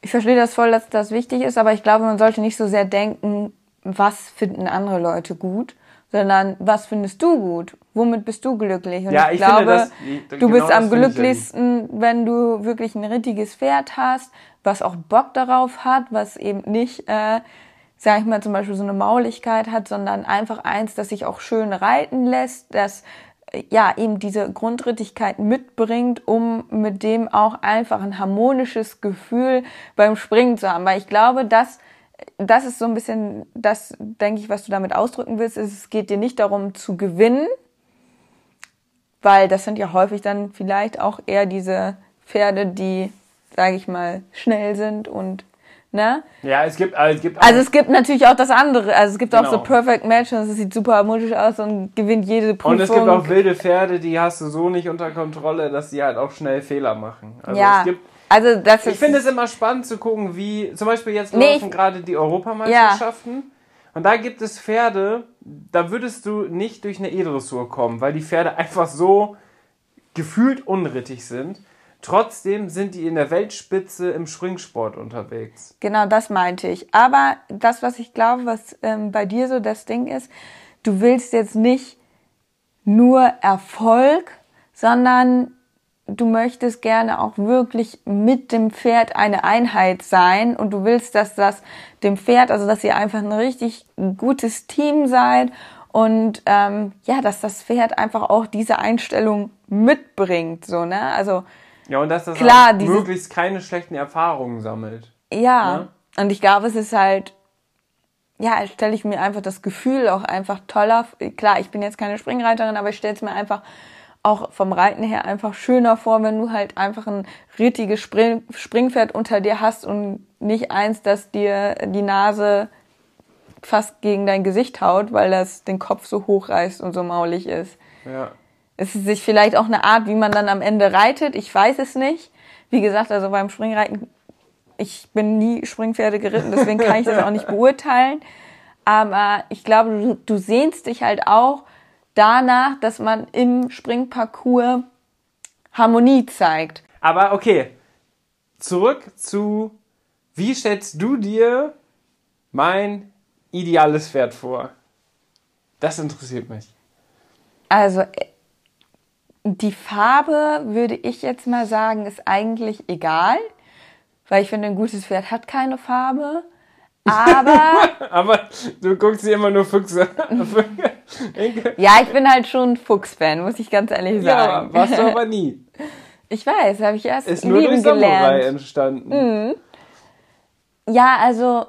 [SPEAKER 1] ich verstehe das voll, dass das wichtig ist, aber ich glaube, man sollte nicht so sehr denken, was finden andere Leute gut, sondern was findest du gut? Womit bist du glücklich? Und ja, ich, ich glaube, das, du genau bist am glücklichsten, wenn du wirklich ein richtiges Pferd hast, was auch Bock darauf hat, was eben nicht äh, sag ich mal, zum Beispiel so eine Mauligkeit hat, sondern einfach eins, das sich auch schön reiten lässt, das ja eben diese Grundrittigkeit mitbringt, um mit dem auch einfach ein harmonisches Gefühl beim Springen zu haben. Weil ich glaube, dass das ist so ein bisschen das, denke ich, was du damit ausdrücken willst. Ist, es geht dir nicht darum zu gewinnen, weil das sind ja häufig dann vielleicht auch eher diese Pferde, die, sage ich mal, schnell sind und Ne?
[SPEAKER 2] Ja, es gibt, also es gibt
[SPEAKER 1] Also es gibt natürlich auch das andere. Also es gibt auch so
[SPEAKER 2] Genau.
[SPEAKER 1] Perfect Match und es sieht super harmonisch aus und gewinnt jede Prüfung.
[SPEAKER 2] Und es gibt auch wilde Pferde, die hast du so nicht unter Kontrolle, dass die halt auch schnell Fehler machen. Also
[SPEAKER 1] ja.
[SPEAKER 2] es gibt,
[SPEAKER 1] also das ist
[SPEAKER 2] ich finde es immer spannend zu gucken, wie zum Beispiel jetzt
[SPEAKER 1] Nee,
[SPEAKER 2] laufen gerade die Europameisterschaften. Und da gibt es Pferde, da würdest du nicht durch eine E-Dressur kommen, weil die Pferde einfach so gefühlt unrittig sind. Trotzdem sind die in der Weltspitze im Springsport unterwegs.
[SPEAKER 1] Genau, das meinte ich. Aber das, was ich glaube, was ähm, bei dir so das Ding ist, du willst jetzt nicht nur Erfolg, sondern du möchtest gerne auch wirklich mit dem Pferd eine Einheit sein und du willst, dass das dem Pferd, also dass ihr einfach ein richtig gutes Team seid und ähm, ja, dass das Pferd einfach auch diese Einstellung mitbringt, so ne? Also
[SPEAKER 2] Ja, und dass das
[SPEAKER 1] Klar, diese-
[SPEAKER 2] möglichst keine schlechten Erfahrungen sammelt.
[SPEAKER 1] Ja, und ich glaube, es ist halt, ja, stelle ich mir einfach das Gefühl auch einfach toller. Klar, ich bin jetzt keine Springreiterin, aber ich stelle es mir einfach auch vom Reiten her einfach schöner vor, wenn du halt einfach ein rittiges Spring Springpferd unter dir hast und nicht eins, das dir die Nase fast gegen dein Gesicht haut, weil das den Kopf so hoch reißt und so maulig ist.
[SPEAKER 2] Ja.
[SPEAKER 1] Es ist sich vielleicht auch eine Art, wie man dann am Ende reitet. Ich weiß es nicht. Wie gesagt, also beim Springreiten, ich bin nie Springpferde geritten, deswegen kann ich das auch nicht beurteilen. Aber ich glaube, du, du sehnst dich halt auch danach, dass man im Springparcours Harmonie zeigt.
[SPEAKER 2] Aber okay, zurück zu, wie stellst du dir mein ideales Pferd vor? Das interessiert mich.
[SPEAKER 1] Also die Farbe, würde ich jetzt mal sagen, ist eigentlich egal, weil ich finde, ein gutes Pferd hat keine Farbe. Aber
[SPEAKER 2] Aber du guckst dir immer nur Füchse.
[SPEAKER 1] ja, ich bin halt schon ein Fuchsfan, muss ich ganz ehrlich
[SPEAKER 2] ja,
[SPEAKER 1] sagen.
[SPEAKER 2] warst du aber nie.
[SPEAKER 1] Ich weiß, habe ich erst
[SPEAKER 2] Ist nur durch Samurai
[SPEAKER 1] gelernt.
[SPEAKER 2] entstanden.
[SPEAKER 1] Ja, also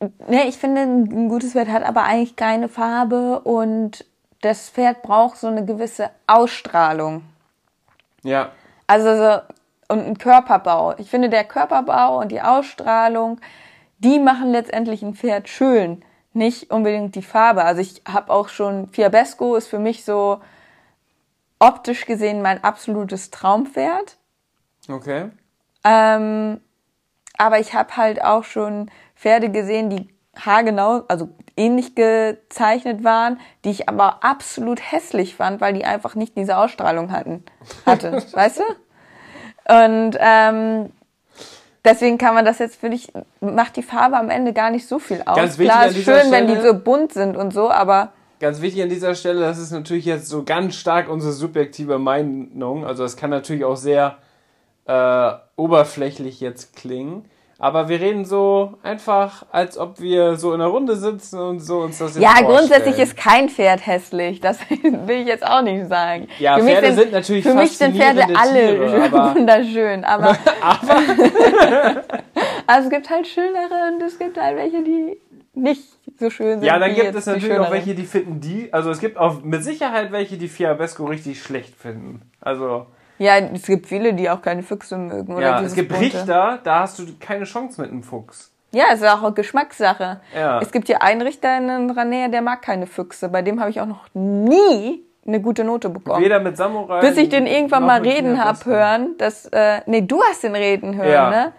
[SPEAKER 1] ne, ich finde, ein gutes Pferd hat aber eigentlich keine Farbe und das Pferd braucht so eine gewisse Ausstrahlung.
[SPEAKER 2] Ja.
[SPEAKER 1] Also so, und ein Körperbau. Ich finde, der Körperbau und die Ausstrahlung, die machen letztendlich ein Pferd schön, nicht unbedingt die Farbe. Also ich habe auch schon Fiabesco ist für mich so optisch gesehen mein absolutes Traumpferd.
[SPEAKER 2] Okay.
[SPEAKER 1] Ähm, aber ich habe halt auch schon Pferde gesehen, die haargenau, also ähnlich gezeichnet waren, die ich aber absolut hässlich fand, weil die einfach nicht diese Ausstrahlung hatten, hatte, weißt du? Und ähm, deswegen kann man das jetzt für dich, macht die Farbe am Ende gar nicht so viel aus.
[SPEAKER 2] Ganz wichtig
[SPEAKER 1] Klar, ist schön, wenn die
[SPEAKER 2] Stelle-
[SPEAKER 1] so bunt sind und so, aber
[SPEAKER 2] Ganz wichtig an dieser Stelle, das ist natürlich jetzt so ganz stark unsere subjektive Meinung. Also es kann natürlich auch sehr äh, oberflächlich jetzt klingen. Aber wir reden so einfach, als ob wir so in einer Runde sitzen und so uns das jetzt
[SPEAKER 1] ja,
[SPEAKER 2] vorstellen.
[SPEAKER 1] grundsätzlich ist kein Pferd hässlich. Das will ich jetzt auch nicht sagen.
[SPEAKER 2] Ja,
[SPEAKER 1] für
[SPEAKER 2] Pferde
[SPEAKER 1] sind,
[SPEAKER 2] sind natürlich
[SPEAKER 1] Für mich sind Pferde alle
[SPEAKER 2] Tiere, aber-
[SPEAKER 1] wunderschön, aber, also es gibt halt schönere und es gibt halt welche, die nicht so schön sind.
[SPEAKER 2] Ja, dann gibt es natürlich auch welche, die finden die. Also es gibt auch mit Sicherheit welche, die Fiabesco richtig schlecht finden. Also
[SPEAKER 1] Ja, es gibt viele, die auch keine Füchse mögen. Oder
[SPEAKER 2] ja, es gibt
[SPEAKER 1] bunte.
[SPEAKER 2] Richter, da hast du keine Chance mit einem Fuchs.
[SPEAKER 1] Ja, es ist auch eine Geschmackssache.
[SPEAKER 2] Ja.
[SPEAKER 1] Es gibt hier einen Richter in unserer Nähe, der mag keine Füchse. Bei dem habe ich auch noch nie eine gute Note bekommen.
[SPEAKER 2] Weder mit Samurai.
[SPEAKER 1] Bis ich den irgendwann mal reden hab hören, dass, äh, nee, du hast den reden hören,
[SPEAKER 2] Ja.
[SPEAKER 1] ne?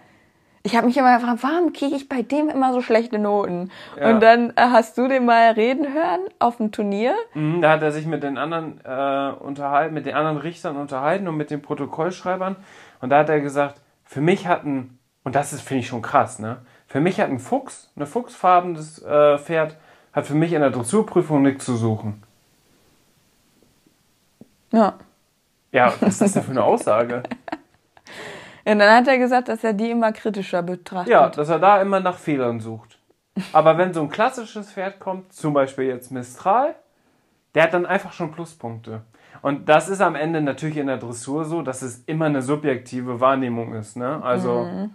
[SPEAKER 1] Ich habe mich immer gefragt, warum kriege ich bei dem immer so schlechte Noten?
[SPEAKER 2] Ja.
[SPEAKER 1] Und dann äh, hast du den mal reden hören auf dem Turnier.
[SPEAKER 2] Mhm, da hat er sich mit den anderen äh, unterhalten, mit den anderen Richtern unterhalten und mit den Protokollschreibern. Und da hat er gesagt, für mich hat ein, und das ist, finde ich schon krass, ne? Für mich hat ein Fuchs, eine fuchsfarbenes äh, Pferd, hat für mich in der Dressurprüfung nichts zu suchen.
[SPEAKER 1] Ja.
[SPEAKER 2] Ja, was ist das denn für eine Aussage?
[SPEAKER 1] Und dann hat er gesagt, dass er die immer kritischer betrachtet.
[SPEAKER 2] Ja, dass er da immer nach Fehlern sucht. Aber wenn so ein klassisches Pferd kommt, zum Beispiel jetzt Mistral, der hat dann einfach schon Pluspunkte. Und das ist am Ende natürlich in der Dressur so, dass es immer eine subjektive Wahrnehmung ist. Ne? Also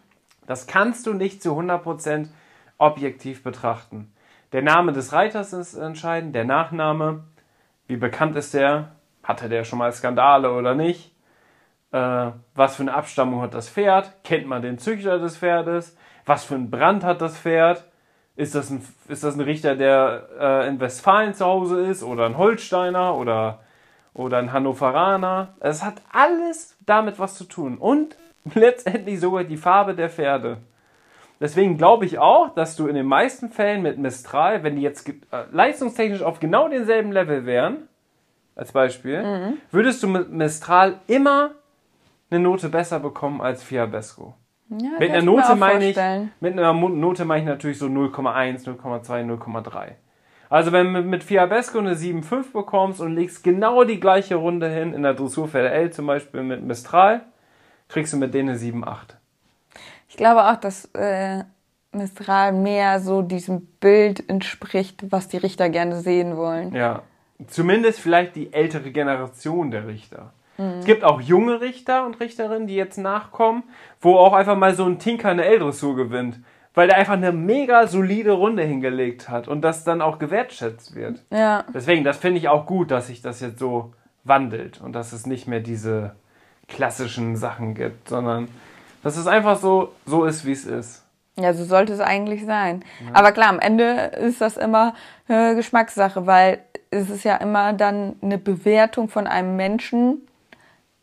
[SPEAKER 2] das kannst du nicht zu 100% objektiv betrachten. Der Name des Reiters ist entscheidend, der Nachname, wie bekannt ist der, hatte der schon mal Skandale oder nicht. Äh, was für eine Abstammung hat das Pferd, kennt man den Züchter des Pferdes, was für ein Brand hat das Pferd, ist das ein, ist das ein Richter, der äh, in Westfalen zu Hause ist oder ein Holsteiner oder, oder ein Hannoveraner. Es hat alles damit was zu tun und letztendlich sogar die Farbe der Pferde. Deswegen glaube ich auch, dass du in den meisten Fällen mit Mistral, wenn die jetzt äh, leistungstechnisch auf genau denselben Level wären, als Beispiel, würdest du mit Mistral immer eine Note besser bekommen als Fiabesco.
[SPEAKER 1] Ja,
[SPEAKER 2] Mit einer Note meine ich, mit einer Note meine ich natürlich so 0,1, 0,2, 0,3. Also wenn du mit Fiabesco eine 7,5 bekommst und legst genau die gleiche Runde hin, in der Dressurpferde L zum Beispiel mit Mistral, kriegst du mit denen eine 7,8.
[SPEAKER 1] Ich glaube auch, dass äh, Mistral mehr so diesem Bild entspricht, was die Richter gerne sehen wollen.
[SPEAKER 2] Ja. Zumindest vielleicht die ältere Generation der Richter. Es gibt auch junge Richter und Richterinnen, die jetzt nachkommen, wo auch einfach mal so ein Tinker eine L-Dressur gewinnt. Weil der einfach eine mega solide Runde hingelegt hat und das dann auch gewertschätzt wird.
[SPEAKER 1] Ja,
[SPEAKER 2] Deswegen, das finde ich auch gut, dass sich das jetzt so wandelt und dass es nicht mehr diese klassischen Sachen gibt, sondern dass es einfach so, so ist, wie es ist.
[SPEAKER 1] ja, so sollte es eigentlich sein. Aber klar, am Ende ist das immer äh, Geschmackssache, weil es ist ja immer dann eine Bewertung von einem Menschen,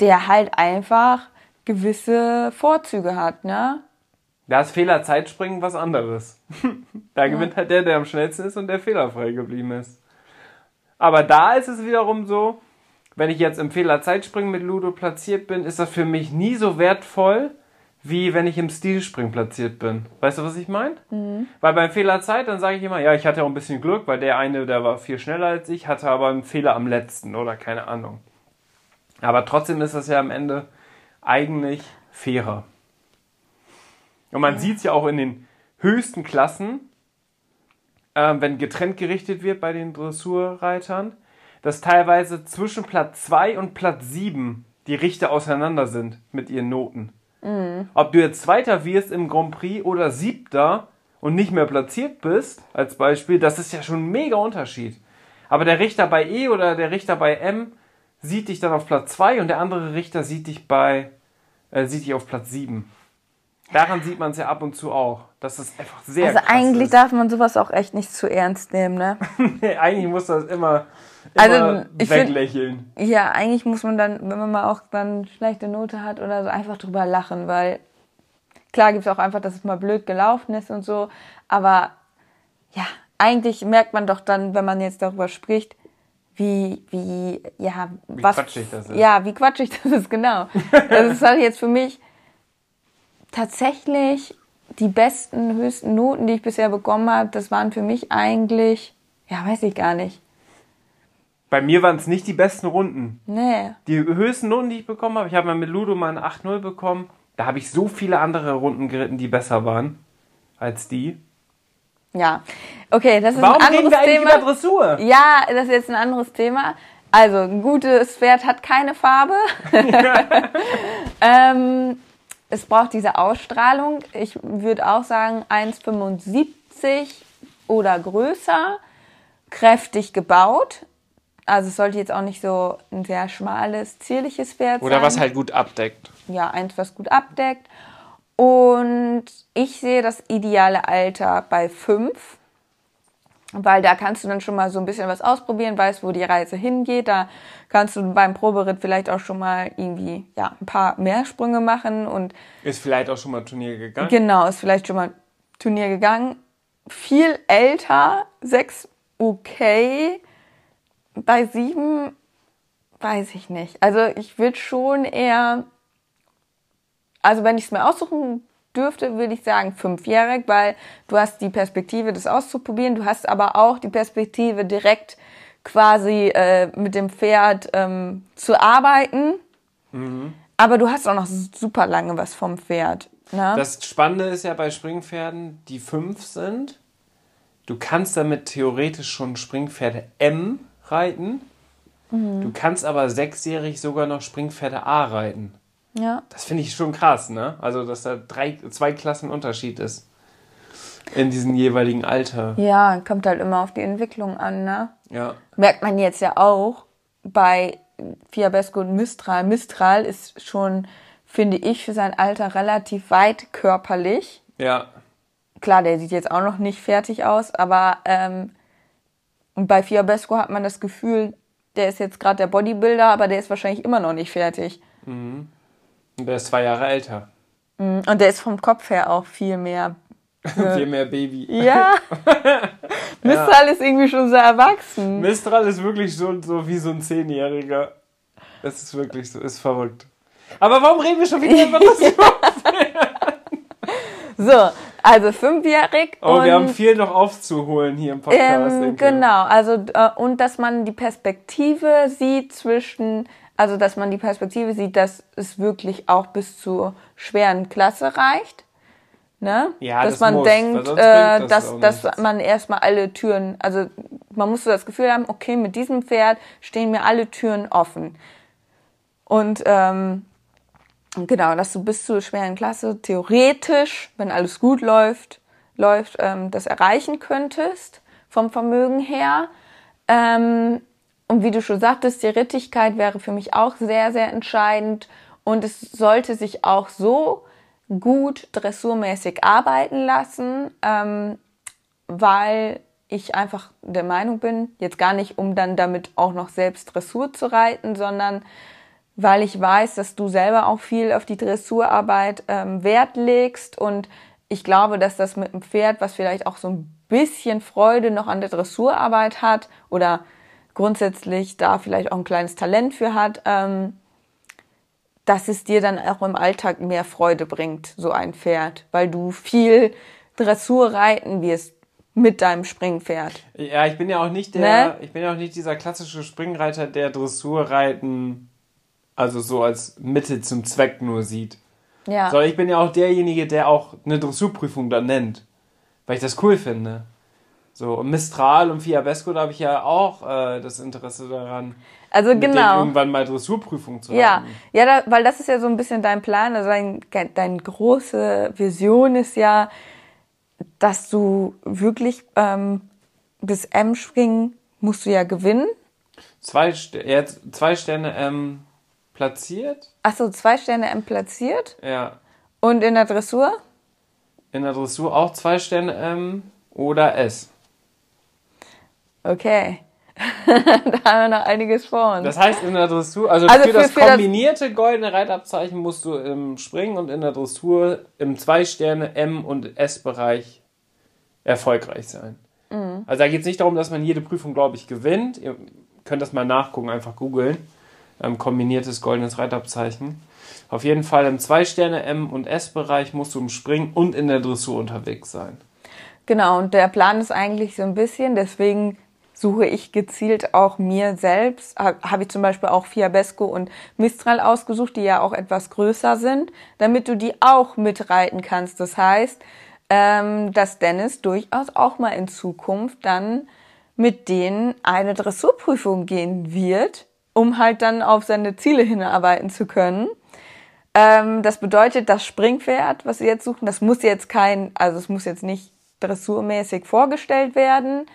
[SPEAKER 1] der halt einfach gewisse Vorzüge hat, ne?
[SPEAKER 2] Da ist Fehlerzeitspringen was anderes. da gewinnt halt der, der am schnellsten ist und der fehlerfrei geblieben ist. Aber da ist es wiederum so, wenn ich jetzt im Fehlerzeitspringen mit Ludo platziert bin, ist das für mich nie so wertvoll, wie wenn ich im Stilspringen platziert bin. Weißt du, was ich meine? Weil beim Fehlerzeit, dann sage ich immer, ja, ich hatte auch ein bisschen Glück, weil der eine, der war viel schneller als ich, hatte aber einen Fehler am letzten oder keine Ahnung. Aber trotzdem ist das ja am Ende eigentlich fairer. Und man sieht es ja auch in den höchsten Klassen, ähm, wenn getrennt gerichtet wird bei den Dressurreitern, dass teilweise zwischen Platz 2 und Platz 7 die Richter auseinander sind mit ihren Noten. Ob du jetzt Zweiter wirst im Grand Prix oder Siebter und nicht mehr platziert bist, als Beispiel, das ist ja schon ein mega Unterschied. Aber der Richter bei E oder der Richter bei M sieht dich dann auf Platz 2 und der andere Richter sieht dich bei äh, sieht dich auf Platz 7. Daran sieht man es ja ab und zu auch, dass es einfach sehr
[SPEAKER 1] Also eigentlich
[SPEAKER 2] ist.
[SPEAKER 1] darf man sowas auch echt nicht zu ernst nehmen, ne?
[SPEAKER 2] Nee, eigentlich muss das immer,
[SPEAKER 1] Also,
[SPEAKER 2] immer
[SPEAKER 1] find-
[SPEAKER 2] weglächeln.
[SPEAKER 1] Ja, eigentlich muss man dann, wenn man mal auch dann schlechte Note hat oder so, einfach drüber lachen, weil klar gibt es auch einfach, dass es mal blöd gelaufen ist und so, aber ja, eigentlich merkt man doch dann, wenn man jetzt darüber spricht, wie, wie, ja,
[SPEAKER 2] Wie
[SPEAKER 1] was.
[SPEAKER 2] quatschig das ist.
[SPEAKER 1] Ja, wie quatschig das ist, genau. das ist halt jetzt für mich tatsächlich die besten, höchsten Noten, die ich bisher bekommen habe, das waren für mich eigentlich, ja, weiß ich gar nicht.
[SPEAKER 2] Bei mir waren es nicht die besten Runden.
[SPEAKER 1] Nee.
[SPEAKER 2] Die höchsten Noten, die ich bekommen habe, ich habe mal mit Ludo mal eine 8-0 bekommen. Da habe ich so viele andere Runden geritten, die besser waren als die.
[SPEAKER 1] Ja. Okay, das ist
[SPEAKER 2] Warum
[SPEAKER 1] ein
[SPEAKER 2] reden
[SPEAKER 1] anderes
[SPEAKER 2] wir eigentlich
[SPEAKER 1] Thema.
[SPEAKER 2] über Dressur?
[SPEAKER 1] Ja, das ist jetzt ein anderes Thema. Also, ein gutes Pferd hat keine Farbe. ähm, es braucht diese Ausstrahlung. Ich würde auch sagen 1,75 oder größer, kräftig gebaut. Also es sollte jetzt auch nicht so ein sehr schmales, zierliches Pferd
[SPEAKER 2] Oder
[SPEAKER 1] sein.
[SPEAKER 2] was halt gut abdeckt.
[SPEAKER 1] ja, eins, was gut abdeckt. Und ich sehe das ideale Alter bei fünf, weil da kannst du dann schon mal so ein bisschen was ausprobieren, weißt, wo die Reise hingeht. Da kannst du beim Proberitt vielleicht auch schon mal irgendwie ja, ein paar mehr Sprünge machen und
[SPEAKER 2] Ist vielleicht auch schon mal Turnier gegangen.
[SPEAKER 1] genau, ist vielleicht schon mal Turnier gegangen. Viel älter, sechs okay, bei sieben weiß ich nicht. Also ich würde schon eher, also wenn ich es mir aussuchen dürfte, würde ich sagen fünfjährig, weil du hast die Perspektive, das auszuprobieren. Du hast aber auch die Perspektive, direkt quasi äh, mit dem Pferd ähm, zu arbeiten. Aber du hast auch noch super lange was vom Pferd. Ne?
[SPEAKER 2] Das Spannende ist ja bei Springpferden, die fünf sind. Du kannst damit theoretisch schon Springpferde M reiten. Du kannst aber sechsjährig sogar noch Springpferde A reiten.
[SPEAKER 1] Ja.
[SPEAKER 2] Das finde ich schon krass, ne? Also, dass da drei, zwei Klassen Unterschied ist. In diesem jeweiligen Alter.
[SPEAKER 1] ja, kommt halt immer auf die Entwicklung an. Ne?
[SPEAKER 2] Ja.
[SPEAKER 1] Merkt man jetzt ja auch bei Fiabesco und Mistral. Mistral ist schon, finde ich, für sein Alter relativ weit körperlich.
[SPEAKER 2] Ja.
[SPEAKER 1] Klar, der sieht jetzt auch noch nicht fertig aus, aber ähm, bei Fiabesco hat man das Gefühl, der ist jetzt gerade der Bodybuilder, aber der ist wahrscheinlich immer noch nicht fertig.
[SPEAKER 2] Und der ist zwei Jahre älter.
[SPEAKER 1] Mhm. Und der ist vom Kopf her auch viel mehr.
[SPEAKER 2] Viel mehr Baby.
[SPEAKER 1] Ja. Mistral ist irgendwie schon so erwachsen.
[SPEAKER 2] Mistral ist wirklich so, so wie so ein Zehnjähriger. Es ist wirklich so, ist verrückt. Aber warum reden wir schon wieder über das?
[SPEAKER 1] So, also fünfjährig.
[SPEAKER 2] Oh, wir haben viel noch aufzuholen hier im Podcast.
[SPEAKER 1] ähm, genau, also äh, und dass man die Perspektive sieht zwischen, also dass man die Perspektive sieht, dass es wirklich auch bis zur schweren Klasse reicht. Ne?
[SPEAKER 2] Ja,
[SPEAKER 1] dass
[SPEAKER 2] das
[SPEAKER 1] man
[SPEAKER 2] muss,
[SPEAKER 1] denkt, äh,
[SPEAKER 2] das
[SPEAKER 1] dass, dass man erstmal alle Türen, also man muss so das Gefühl haben, okay, mit diesem Pferd stehen mir alle Türen offen. Und ähm, genau, dass du bis zur schweren Klasse theoretisch, wenn alles gut läuft, läuft, ähm, das erreichen könntest vom Vermögen her. Ähm, und wie du schon sagtest, die Rittigkeit wäre für mich auch sehr, sehr entscheidend. Und es sollte sich auch so gut dressurmäßig arbeiten lassen, ähm, weil ich einfach der Meinung bin, jetzt gar nicht, um dann damit auch noch selbst Dressur zu reiten, sondern weil ich weiß, dass du selber auch viel auf die Dressurarbeit ähm, Wert legst und ich glaube, dass das mit einem Pferd, was vielleicht auch so ein bisschen Freude noch an der Dressurarbeit hat oder grundsätzlich da vielleicht auch ein kleines Talent für hat, ähm, dass es dir dann auch im Alltag mehr Freude bringt, so ein Pferd, weil du viel Dressur reiten wirst mit deinem Springpferd.
[SPEAKER 2] Ja, ich bin ja auch nicht der,
[SPEAKER 1] Ne?
[SPEAKER 2] ich bin ja auch nicht dieser klassische Springreiter, der Dressurreiten also so als Mittel zum Zweck nur sieht.
[SPEAKER 1] Ja.
[SPEAKER 2] Sondern ich bin ja auch derjenige, der auch eine Dressurprüfung dann nennt. Weil ich das cool finde. So, und Mistral und Fiabesco, da habe ich ja auch äh, das Interesse daran,
[SPEAKER 1] Also genau.
[SPEAKER 2] irgendwann mal Dressurprüfung zu
[SPEAKER 1] Ja,
[SPEAKER 2] haben.
[SPEAKER 1] ja, da, weil das ist ja so ein bisschen dein Plan. Also dein, deine große Vision ist ja, dass du wirklich ähm, das M-Springen musst du ja gewinnen.
[SPEAKER 2] Zwei, jetzt zwei Sterne ähm, platziert.
[SPEAKER 1] Achso, zwei Sterne M platziert.
[SPEAKER 2] Ja.
[SPEAKER 1] Und in der Dressur?
[SPEAKER 2] In der Dressur auch zwei Sterne M oder S.
[SPEAKER 1] Okay. da haben wir noch einiges vor uns.
[SPEAKER 2] Das heißt, in der Dressur, also,
[SPEAKER 1] Also
[SPEAKER 2] für,
[SPEAKER 1] für-
[SPEAKER 2] das
[SPEAKER 1] für das-
[SPEAKER 2] kombinierte goldene Reitabzeichen musst du im Springen und in der Dressur im zwei Sterne M und S-Bereich erfolgreich sein.
[SPEAKER 1] Mhm.
[SPEAKER 2] Also da geht es nicht darum, dass man jede Prüfung, glaube ich, gewinnt. Ihr könnt das mal nachgucken, einfach googeln. Ähm, kombiniertes goldenes Reitabzeichen. Auf jeden Fall im zwei Sterne M und S-Bereich musst du im Springen und in der Dressur unterwegs sein.
[SPEAKER 1] Genau, und der Plan ist eigentlich so ein bisschen, deswegen suche ich gezielt auch mir selbst, ha- habe ich zum Beispiel auch Fiabesco und Mistral ausgesucht, die ja auch etwas größer sind, damit du die auch mitreiten kannst. Das heißt, ähm, dass Dennis durchaus auch mal in Zukunft dann mit denen eine Dressurprüfung gehen wird, um halt dann auf seine Ziele hinarbeiten zu können. Ähm, das bedeutet, das Springpferd, was Sie jetzt suchen, das muss jetzt kein, also es muss jetzt nicht dressurmäßig vorgestellt werden,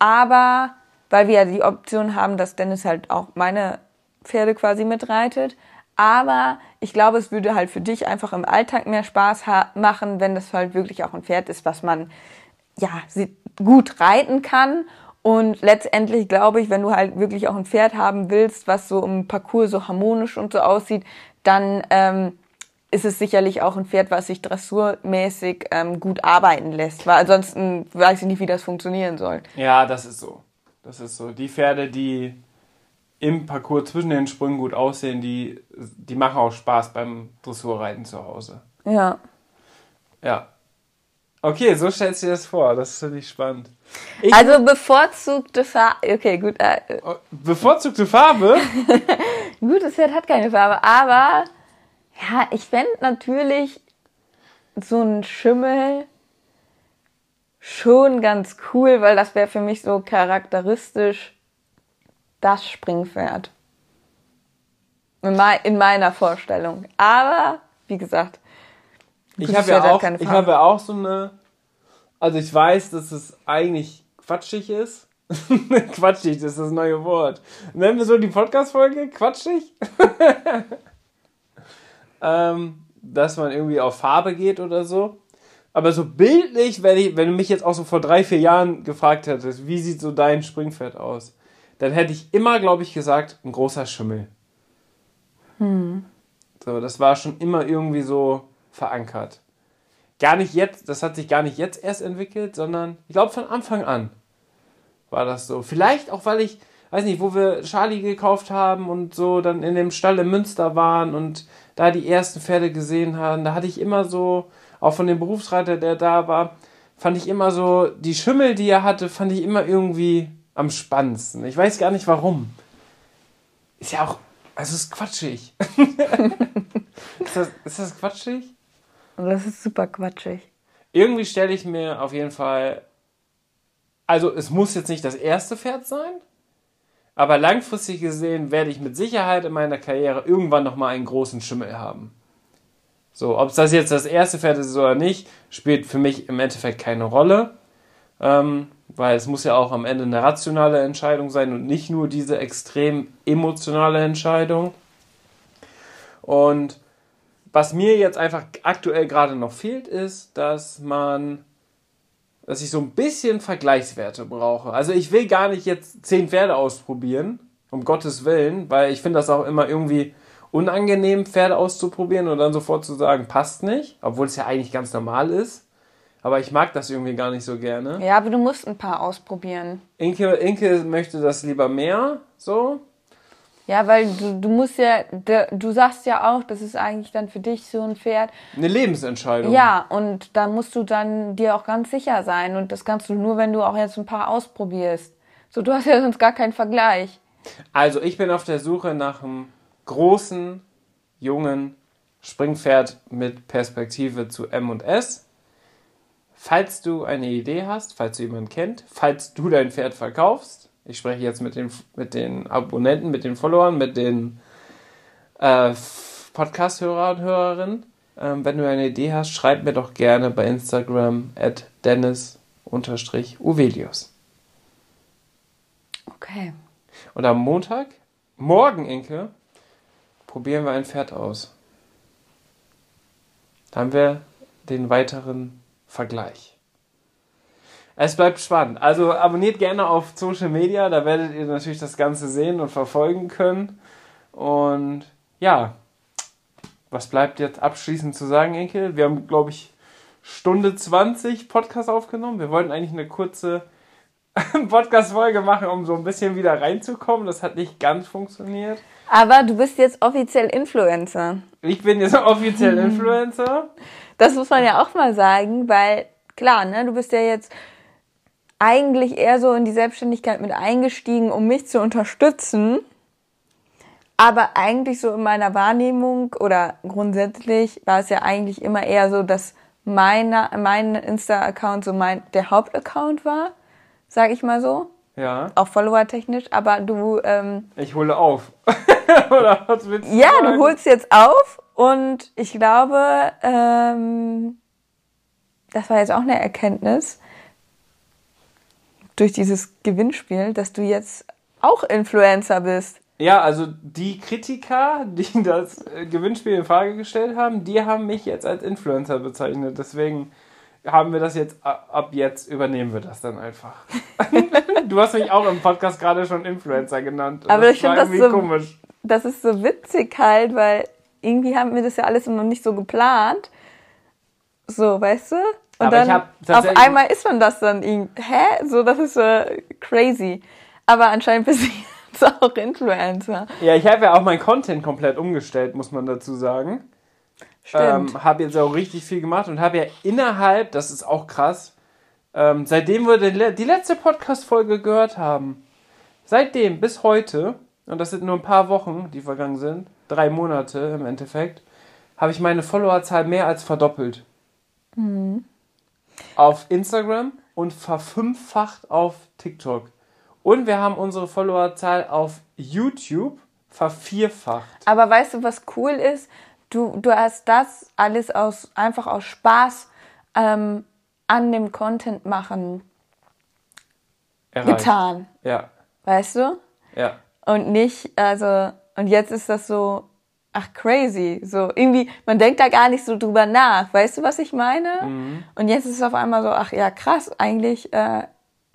[SPEAKER 1] aber weil wir ja die Option haben, dass Dennis halt auch meine Pferde quasi mitreitet, aber ich glaube, es würde halt für dich einfach im Alltag mehr Spaß machen, wenn das halt wirklich auch ein Pferd ist, was man ja gut reiten kann. Und letztendlich glaube ich, wenn du halt wirklich auch ein Pferd haben willst, was so im Parcours so harmonisch und so aussieht, dann ähm, ist es sicherlich auch ein Pferd, was sich dressurmäßig ähm, gut arbeiten lässt. Weil ansonsten weiß ich nicht, wie das funktionieren soll.
[SPEAKER 2] Ja, das ist so. Das ist so. Die Pferde, die im Parcours zwischen den Sprüngen gut aussehen, die, die machen auch Spaß beim Dressurreiten zu Hause.
[SPEAKER 1] Ja.
[SPEAKER 2] Ja. Okay, so stellst du dir das vor. Das finde ich spannend. Ich,
[SPEAKER 1] Also bevorzugte Farbe. Okay, gut. Äh,
[SPEAKER 2] Oh, bevorzugte Farbe?
[SPEAKER 1] gut, das Pferd hat keine Farbe, aber ja, ich fände natürlich so ein Schimmel schon ganz cool, weil das wäre für mich so charakteristisch das Springpferd. In, mei in meiner Vorstellung. Aber, wie gesagt,
[SPEAKER 2] Ich habe ja, auch- ich habe ja auch so eine. Also, ich weiß, dass es eigentlich quatschig ist. quatschig, das ist das neue Wort. Nennen wir so die Podcast-Folge? Quatschig? ähm, dass man irgendwie auf Farbe geht oder so. Aber so bildlich, wenn, ich, wenn du mich jetzt auch so vor drei, vier Jahren gefragt hättest, wie sieht so dein Springpferd aus, dann hätte ich immer, glaube ich, gesagt, ein großer Schimmel. Hm. So, das war schon immer irgendwie so verankert. Gar nicht jetzt, das hat sich gar nicht jetzt erst entwickelt, sondern ich glaube von Anfang an war das so. Vielleicht auch, weil ich, weiß nicht, wo wir Charlie gekauft haben und so dann in dem Stall in Münster waren und da die ersten Pferde gesehen haben, da hatte ich immer so, auch von dem Berufsreiter, der da war, fand ich immer so, die Schimmel, die er hatte, fand ich immer irgendwie am spannendsten. Ich weiß gar nicht warum. Ist ja auch, also ist quatschig. ist, das, ist das quatschig?
[SPEAKER 1] Das ist super quatschig.
[SPEAKER 2] Irgendwie stelle ich mir auf jeden Fall, also es muss jetzt nicht das erste Pferd sein, aber langfristig gesehen werde ich mit Sicherheit in meiner Karriere irgendwann nochmal einen großen Schimmel haben. So, ob das jetzt das erste Pferd ist oder nicht, spielt für mich im Endeffekt keine Rolle. Ähm, weil es muss ja auch am Ende eine rationale Entscheidung sein und nicht nur diese extrem emotionale Entscheidung. Und was mir jetzt einfach aktuell gerade noch fehlt, ist, dass man, dass ich so ein bisschen Vergleichswerte brauche. Also ich will gar nicht jetzt zehn Pferde ausprobieren, um Gottes Willen, weil ich finde das auch immer irgendwie unangenehm, Pferde auszuprobieren und dann sofort zu sagen, passt nicht, obwohl es ja eigentlich ganz normal ist. Aber ich mag das irgendwie gar nicht so gerne.
[SPEAKER 1] Ja, aber du musst ein paar ausprobieren.
[SPEAKER 2] Inke, Inke möchte das lieber mehr, so.
[SPEAKER 1] Ja, weil du, du musst ja, du sagst ja auch, das ist eigentlich dann für dich so ein Pferd.
[SPEAKER 2] Eine Lebensentscheidung.
[SPEAKER 1] Ja, und da musst du dann dir auch ganz sicher sein. Und das kannst du nur, wenn du auch jetzt ein paar ausprobierst. So, du hast ja sonst gar keinen Vergleich.
[SPEAKER 2] Also, ich bin auf der Suche nach einem großen, jungen Springpferd mit Perspektive zu M und S. Falls du eine Idee hast, falls du jemanden kennt, falls du dein Pferd verkaufst, ich spreche jetzt mit den, mit den Abonnenten, mit den Followern, mit den äh, Podcast-Hörer und Hörerinnen, ähm, wenn du eine Idee hast, schreib mir doch gerne bei Instagram at dennis-uvelius.
[SPEAKER 1] Okay.
[SPEAKER 2] Und am Montag, morgen, Inke, probieren wir ein Pferd aus. Da haben wir den weiteren Vergleich. Es bleibt spannend. Also abonniert gerne auf Social Media, da werdet ihr natürlich das Ganze sehen und verfolgen können. Und ja, was bleibt jetzt abschließend zu sagen, Enkel? Wir haben, glaube ich, Stunde 20 Podcast aufgenommen. Wir wollten eigentlich eine kurze Podcast-Folge machen, um so ein bisschen wieder reinzukommen. Das hat nicht ganz funktioniert.
[SPEAKER 1] Aber du bist jetzt offiziell Influencer.
[SPEAKER 2] Ich bin jetzt offiziell Influencer.
[SPEAKER 1] Das muss man ja auch mal sagen, weil klar, ne, du bist ja jetzt eigentlich eher so in die Selbstständigkeit mit eingestiegen, um mich zu unterstützen. Aber eigentlich so in meiner Wahrnehmung oder grundsätzlich war es ja eigentlich immer eher so, dass meine, mein Insta-Account so mein, der Hauptaccount war, sag ich mal so.
[SPEAKER 2] Ja.
[SPEAKER 1] Auch follower-technisch, aber du. Ähm,
[SPEAKER 2] ich hole auf. Oder was willst
[SPEAKER 1] du Ja, sagen? du holst jetzt auf und ich glaube, ähm, das war jetzt auch eine Erkenntnis durch dieses Gewinnspiel, dass du jetzt auch Influencer bist.
[SPEAKER 2] Ja, also die Kritiker, die das Gewinnspiel in Frage gestellt haben, die haben mich jetzt als Influencer bezeichnet. Deswegen haben wir das jetzt, ab jetzt übernehmen wir das dann einfach. du hast mich auch im Podcast gerade schon Influencer genannt.
[SPEAKER 1] Aber ich finde das so, komisch. Das ist so witzig halt, weil irgendwie haben wir das ja alles noch nicht so geplant. So, weißt du? Und Aber dann auf einmal ist man das dann irgendwie, hä? So, das ist so crazy. Aber anscheinend bist du jetzt auch Influencer.
[SPEAKER 2] Ja, ich habe ja auch mein Content komplett umgestellt, muss man dazu sagen. Ähm, habe jetzt auch richtig viel gemacht und habe ja innerhalb, das ist auch krass, ähm, seitdem wir die, die letzte Podcast-Folge gehört haben, seitdem bis heute, und das sind nur ein paar Wochen, die vergangen sind, drei Monate im Endeffekt, habe ich meine Followerzahl mehr als verdoppelt. Mhm. Auf Instagram und verfünffacht auf TikTok. Und wir haben unsere Followerzahl auf YouTube vervierfacht.
[SPEAKER 1] Aber weißt du, was cool ist? Du, du hast das alles aus, einfach aus Spaß ähm, an dem Content machen
[SPEAKER 2] erreicht.
[SPEAKER 1] getan.
[SPEAKER 2] Ja,
[SPEAKER 1] Weißt du?
[SPEAKER 2] ja.
[SPEAKER 1] Und nicht, also, und jetzt ist das so, ach crazy. So, irgendwie, man denkt da gar nicht so drüber nach. Weißt du, was ich meine?
[SPEAKER 2] Mhm.
[SPEAKER 1] Und jetzt ist es auf einmal so, ach ja, krass, eigentlich äh,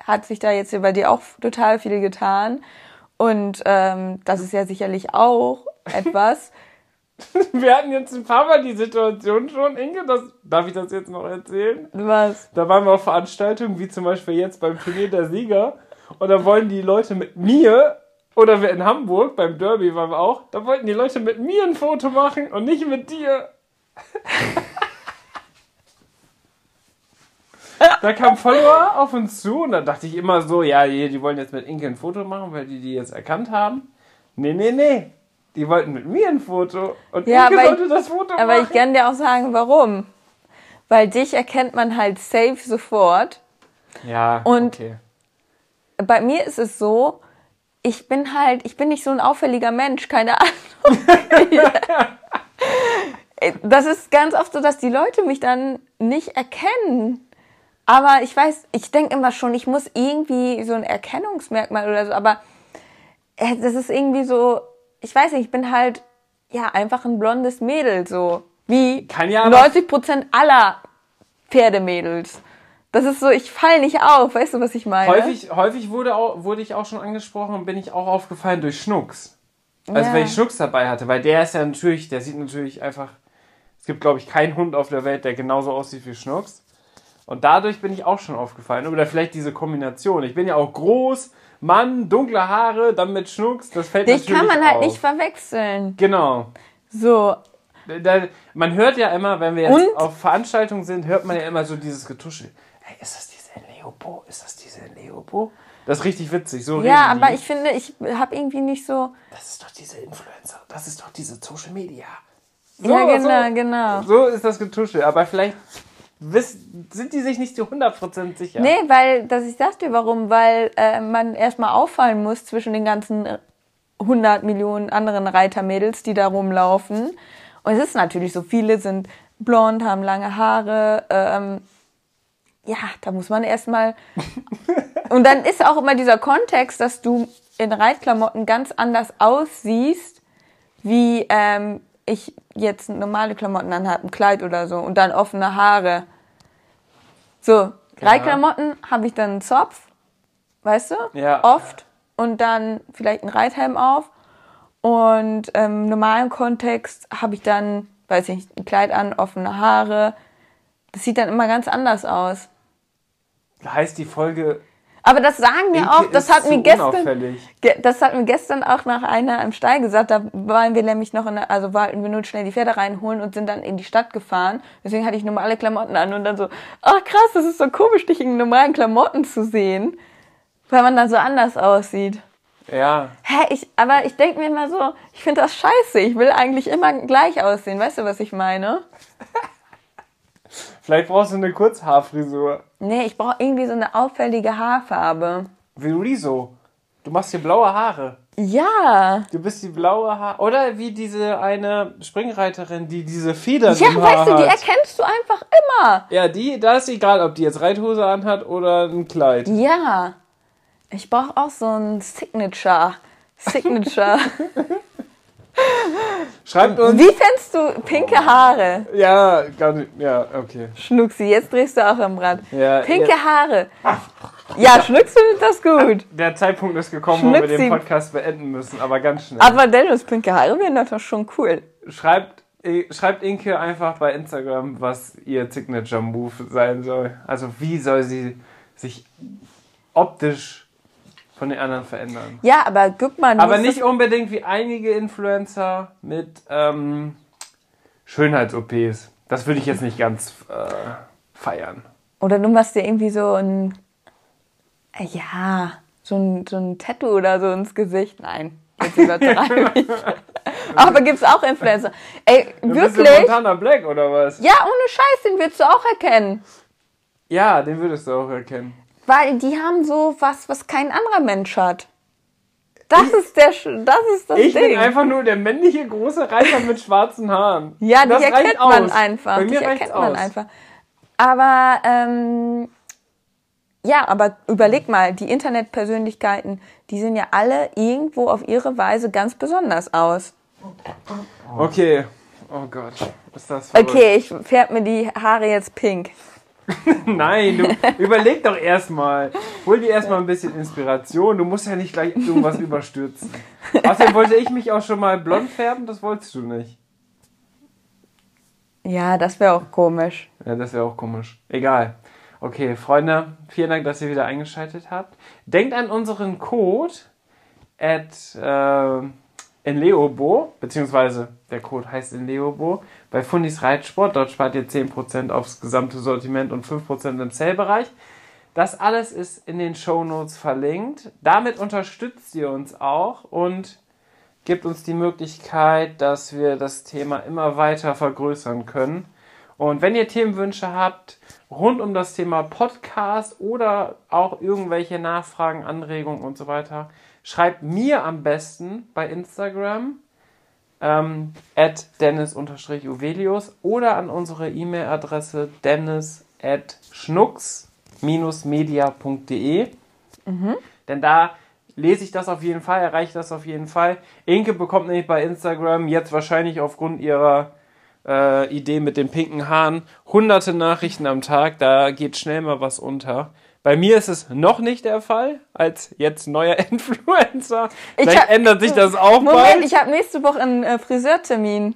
[SPEAKER 1] hat sich da jetzt hier bei dir auch total viel getan. Und ähm, das ist ja sicherlich auch etwas.
[SPEAKER 2] Wir hatten jetzt ein paar Mal die Situation schon, Inge, das, darf ich das jetzt noch erzählen?
[SPEAKER 1] Was?
[SPEAKER 2] Da waren wir auf Veranstaltungen, wie zum Beispiel jetzt beim Turnier der Sieger. Und da wollen die Leute mit mir, oder wir in Hamburg, beim Derby waren wir auch, da wollten die Leute mit mir ein Foto machen und nicht mit dir. Da kamen Follower auf uns zu und da dachte ich immer so, ja, die wollen jetzt mit Inke ein Foto machen, weil die die jetzt erkannt haben. Nee, nee, nee. Die wollten mit mir ein Foto und
[SPEAKER 1] Ja,
[SPEAKER 2] Inke
[SPEAKER 1] aber
[SPEAKER 2] sollte
[SPEAKER 1] ich-
[SPEAKER 2] das Foto
[SPEAKER 1] Aber
[SPEAKER 2] machen.
[SPEAKER 1] ich kann dir auch sagen, warum. Weil dich erkennt man halt safe sofort.
[SPEAKER 2] ja,
[SPEAKER 1] Und-
[SPEAKER 2] okay.
[SPEAKER 1] Bei mir ist es so, ich bin halt, ich bin nicht so ein auffälliger Mensch, keine Ahnung. das ist ganz oft so, dass die Leute mich dann nicht erkennen. Aber ich weiß, ich denke immer schon, ich muss irgendwie so ein Erkennungsmerkmal oder so, aber äh, das ist irgendwie so, ich weiß nicht, ich bin halt ja einfach ein blondes Mädel, so wie
[SPEAKER 2] Kann ja aber-
[SPEAKER 1] 90 Prozent aller Pferdemädels. Das ist so, ich fall nicht auf, weißt du, was ich meine?
[SPEAKER 2] Häufig, häufig wurde, auch, wurde ich auch schon angesprochen und bin ich auch aufgefallen durch Schnucks. Also
[SPEAKER 1] Ja.
[SPEAKER 2] weil ich Schnucks dabei hatte, weil der ist ja natürlich, der sieht natürlich einfach, es gibt glaube ich keinen Hund auf der Welt, der genauso aussieht wie Schnucks. Und dadurch bin ich auch schon aufgefallen. Oder vielleicht diese Kombination. Ich bin ja auch groß, Mann, dunkle Haare, dann mit Schnucks, das fällt
[SPEAKER 1] Dich
[SPEAKER 2] natürlich
[SPEAKER 1] kann man halt
[SPEAKER 2] auf.
[SPEAKER 1] nicht verwechseln.
[SPEAKER 2] Genau.
[SPEAKER 1] So,
[SPEAKER 2] man hört ja immer, wenn wir jetzt
[SPEAKER 1] Und?
[SPEAKER 2] auf Veranstaltungen sind, hört man ja immer so dieses Getuschel. Ist das diese Leopo? Ist das diese Leopo? Das ist richtig witzig. So
[SPEAKER 1] ja, aber ich finde, ich habe irgendwie nicht so.
[SPEAKER 2] Das ist doch diese Influencer. Das ist doch diese Social Media.
[SPEAKER 1] ja, genau,
[SPEAKER 2] so,
[SPEAKER 1] genau.
[SPEAKER 2] So ist das Getuschel. Aber vielleicht sind die sich nicht zu 100% sicher.
[SPEAKER 1] Nee, weil, das, ich sag dir warum, weil äh, man erstmal auffallen muss zwischen den ganzen äh, 100 Millionen anderen Reitermädels, die da rumlaufen. Und es ist natürlich so, viele sind blond, haben lange Haare. Ähm, ja, da muss man erstmal. Und dann ist auch immer dieser Kontext, dass du in Reitklamotten ganz anders aussiehst, wie ähm, ich jetzt normale Klamotten anhabe, ein Kleid oder so, und dann offene Haare. So, Reitklamotten habe ich dann einen Zopf, weißt du?
[SPEAKER 2] Ja.
[SPEAKER 1] Oft. Und dann vielleicht einen Reithelm auf. Und ähm, im normalen Kontext habe ich dann, weiß ich nicht, ein Kleid an, offene Haare. Das sieht dann immer ganz anders aus.
[SPEAKER 2] Heißt die Folge.
[SPEAKER 1] Aber das sagen mir
[SPEAKER 2] Inke
[SPEAKER 1] auch, das hat mir gestern, ge- das hat mir gestern auch nach einer im Stall gesagt, da waren wir nämlich noch in der, also wollten wir nur schnell die Pferde reinholen und sind dann in die Stadt gefahren. Deswegen hatte ich normale Klamotten an und dann so, ach krass, das ist so komisch, dich in normalen Klamotten zu sehen, weil man dann so anders aussieht.
[SPEAKER 2] Ja.
[SPEAKER 1] Hä, ich, aber ich denke mir immer so, ich finde das scheiße, ich will eigentlich immer gleich aussehen, weißt du, was ich meine?
[SPEAKER 2] Vielleicht brauchst du eine Kurzhaarfrisur.
[SPEAKER 1] Nee, ich brauche irgendwie so eine auffällige Haarfarbe.
[SPEAKER 2] Wie Rezo. Du machst hier blaue Haare.
[SPEAKER 1] Ja.
[SPEAKER 2] Du bist die blaue Haar. Oder wie diese eine Springreiterin, die diese Federn
[SPEAKER 1] Ja,
[SPEAKER 2] im Haar
[SPEAKER 1] weißt du, die
[SPEAKER 2] hat.
[SPEAKER 1] erkennst du einfach immer.
[SPEAKER 2] Ja, die, da ist egal, ob die jetzt Reithose anhat oder ein Kleid.
[SPEAKER 1] Ja. Ich brauche auch so ein Signature. Signature.
[SPEAKER 2] Schreibt uns.
[SPEAKER 1] Wie fändest du pinke Haare?
[SPEAKER 2] Ja, gar nicht. Ja, okay.
[SPEAKER 1] Schnucksi, jetzt drehst du auch am Rad.
[SPEAKER 2] Ja,
[SPEAKER 1] pinke
[SPEAKER 2] ja.
[SPEAKER 1] Haare. Ja, Schnucksi findet das gut.
[SPEAKER 2] Der Zeitpunkt ist gekommen, wo wir den. Podcast beenden müssen, aber ganz schnell.
[SPEAKER 1] Aber Dennis, pinke Haare wären doch schon cool.
[SPEAKER 2] Schreibt, äh, schreibt Inke einfach bei Instagram, was ihr Signature Move sein soll. Also wie soll sie sich optisch von den anderen verändern.
[SPEAKER 1] Ja, aber guck mal.
[SPEAKER 2] Aber nicht unbedingt wie einige Influencer mit ähm, Schönheits-OPs. Das würde ich jetzt nicht ganz äh, feiern.
[SPEAKER 1] Oder du machst dir irgendwie so ein. äh, Ja, so ein, so ein Tattoo oder so ins Gesicht. Nein, jetzt übertreibe ich. Aber gibt's auch Influencer. Ey,
[SPEAKER 2] Du bist
[SPEAKER 1] wirklich?
[SPEAKER 2] Montana Black oder was?
[SPEAKER 1] Ja, ohne Scheiß, den würdest du auch erkennen.
[SPEAKER 2] Ja, den würdest du auch erkennen.
[SPEAKER 1] Weil die haben so was, was kein anderer Mensch hat. Das ist der, das ist das
[SPEAKER 2] Ich
[SPEAKER 1] Ding.
[SPEAKER 2] bin einfach nur der männliche große Reiter mit schwarzen Haaren.
[SPEAKER 1] ja,
[SPEAKER 2] das
[SPEAKER 1] dich erkennt man
[SPEAKER 2] aus.
[SPEAKER 1] einfach.
[SPEAKER 2] Bei
[SPEAKER 1] Dich
[SPEAKER 2] mir reicht's
[SPEAKER 1] erkennt man
[SPEAKER 2] aus.
[SPEAKER 1] einfach. Aber ähm,
[SPEAKER 3] Ja, aber überleg mal, die Internetpersönlichkeiten, die sehen ja alle irgendwo auf ihre Weise ganz besonders aus.
[SPEAKER 2] Okay. Oh Gott, ist das verrückt.
[SPEAKER 3] Okay, ich färbe mir die Haare jetzt pink.
[SPEAKER 2] Nein, du überleg doch erstmal. Hol dir erstmal ein bisschen Inspiration. Du musst ja nicht gleich irgendwas überstürzen. Außerdem wollte ich mich auch schon mal blond färben, das wolltest du nicht.
[SPEAKER 3] Ja, das wäre auch komisch.
[SPEAKER 2] Ja, das wäre auch komisch. Egal. Okay, Freunde, vielen Dank, dass ihr wieder eingeschaltet habt. Denkt an unseren Code at äh, Enleobo, beziehungsweise der Code heißt Enleobo, bei Fundis Reitsport. Dort spart ihr 10% aufs gesamte Sortiment und 5% im Sale-Bereich. Das alles ist in den Show Notes verlinkt. Damit unterstützt ihr uns auch und gibt uns die Möglichkeit, dass wir das Thema immer weiter vergrößern können. Und wenn ihr Themenwünsche habt rund um das Thema Podcast oder auch irgendwelche Nachfragen, Anregungen und so weiter, schreibt mir am besten bei Instagram ähm, at dennis-uvelius oder an unsere E-Mail-Adresse dennis at schnucks-media.de. Mhm. Denn da lese ich das auf jeden Fall, erreiche das auf jeden Fall. Inke bekommt nämlich bei Instagram jetzt wahrscheinlich aufgrund ihrer äh, Idee mit den pinken Haaren hunderte Nachrichten am Tag. Da geht schnell mal was unter. Bei mir ist es noch nicht der Fall, als jetzt neuer Influencer. Vielleicht hab, ändert sich das auch
[SPEAKER 3] Moment,
[SPEAKER 2] bald.
[SPEAKER 3] ich habe nächste Woche einen äh, Friseurtermin.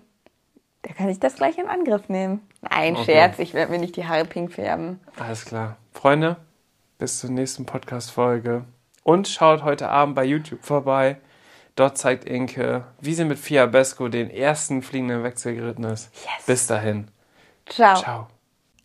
[SPEAKER 3] Da kann ich das gleich in Angriff nehmen. Nein, okay. Scherz, ich werde mir nicht die Haare pink färben.
[SPEAKER 2] Alles klar. Freunde, bis zur nächsten Podcast-Folge. Und schaut heute Abend bei YouTube vorbei. Dort zeigt Inke, wie sie mit Fiabesco den ersten fliegenden Wechsel geritten ist. Yes. Bis dahin.
[SPEAKER 3] Ciao.
[SPEAKER 2] Ciao.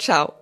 [SPEAKER 1] ciao.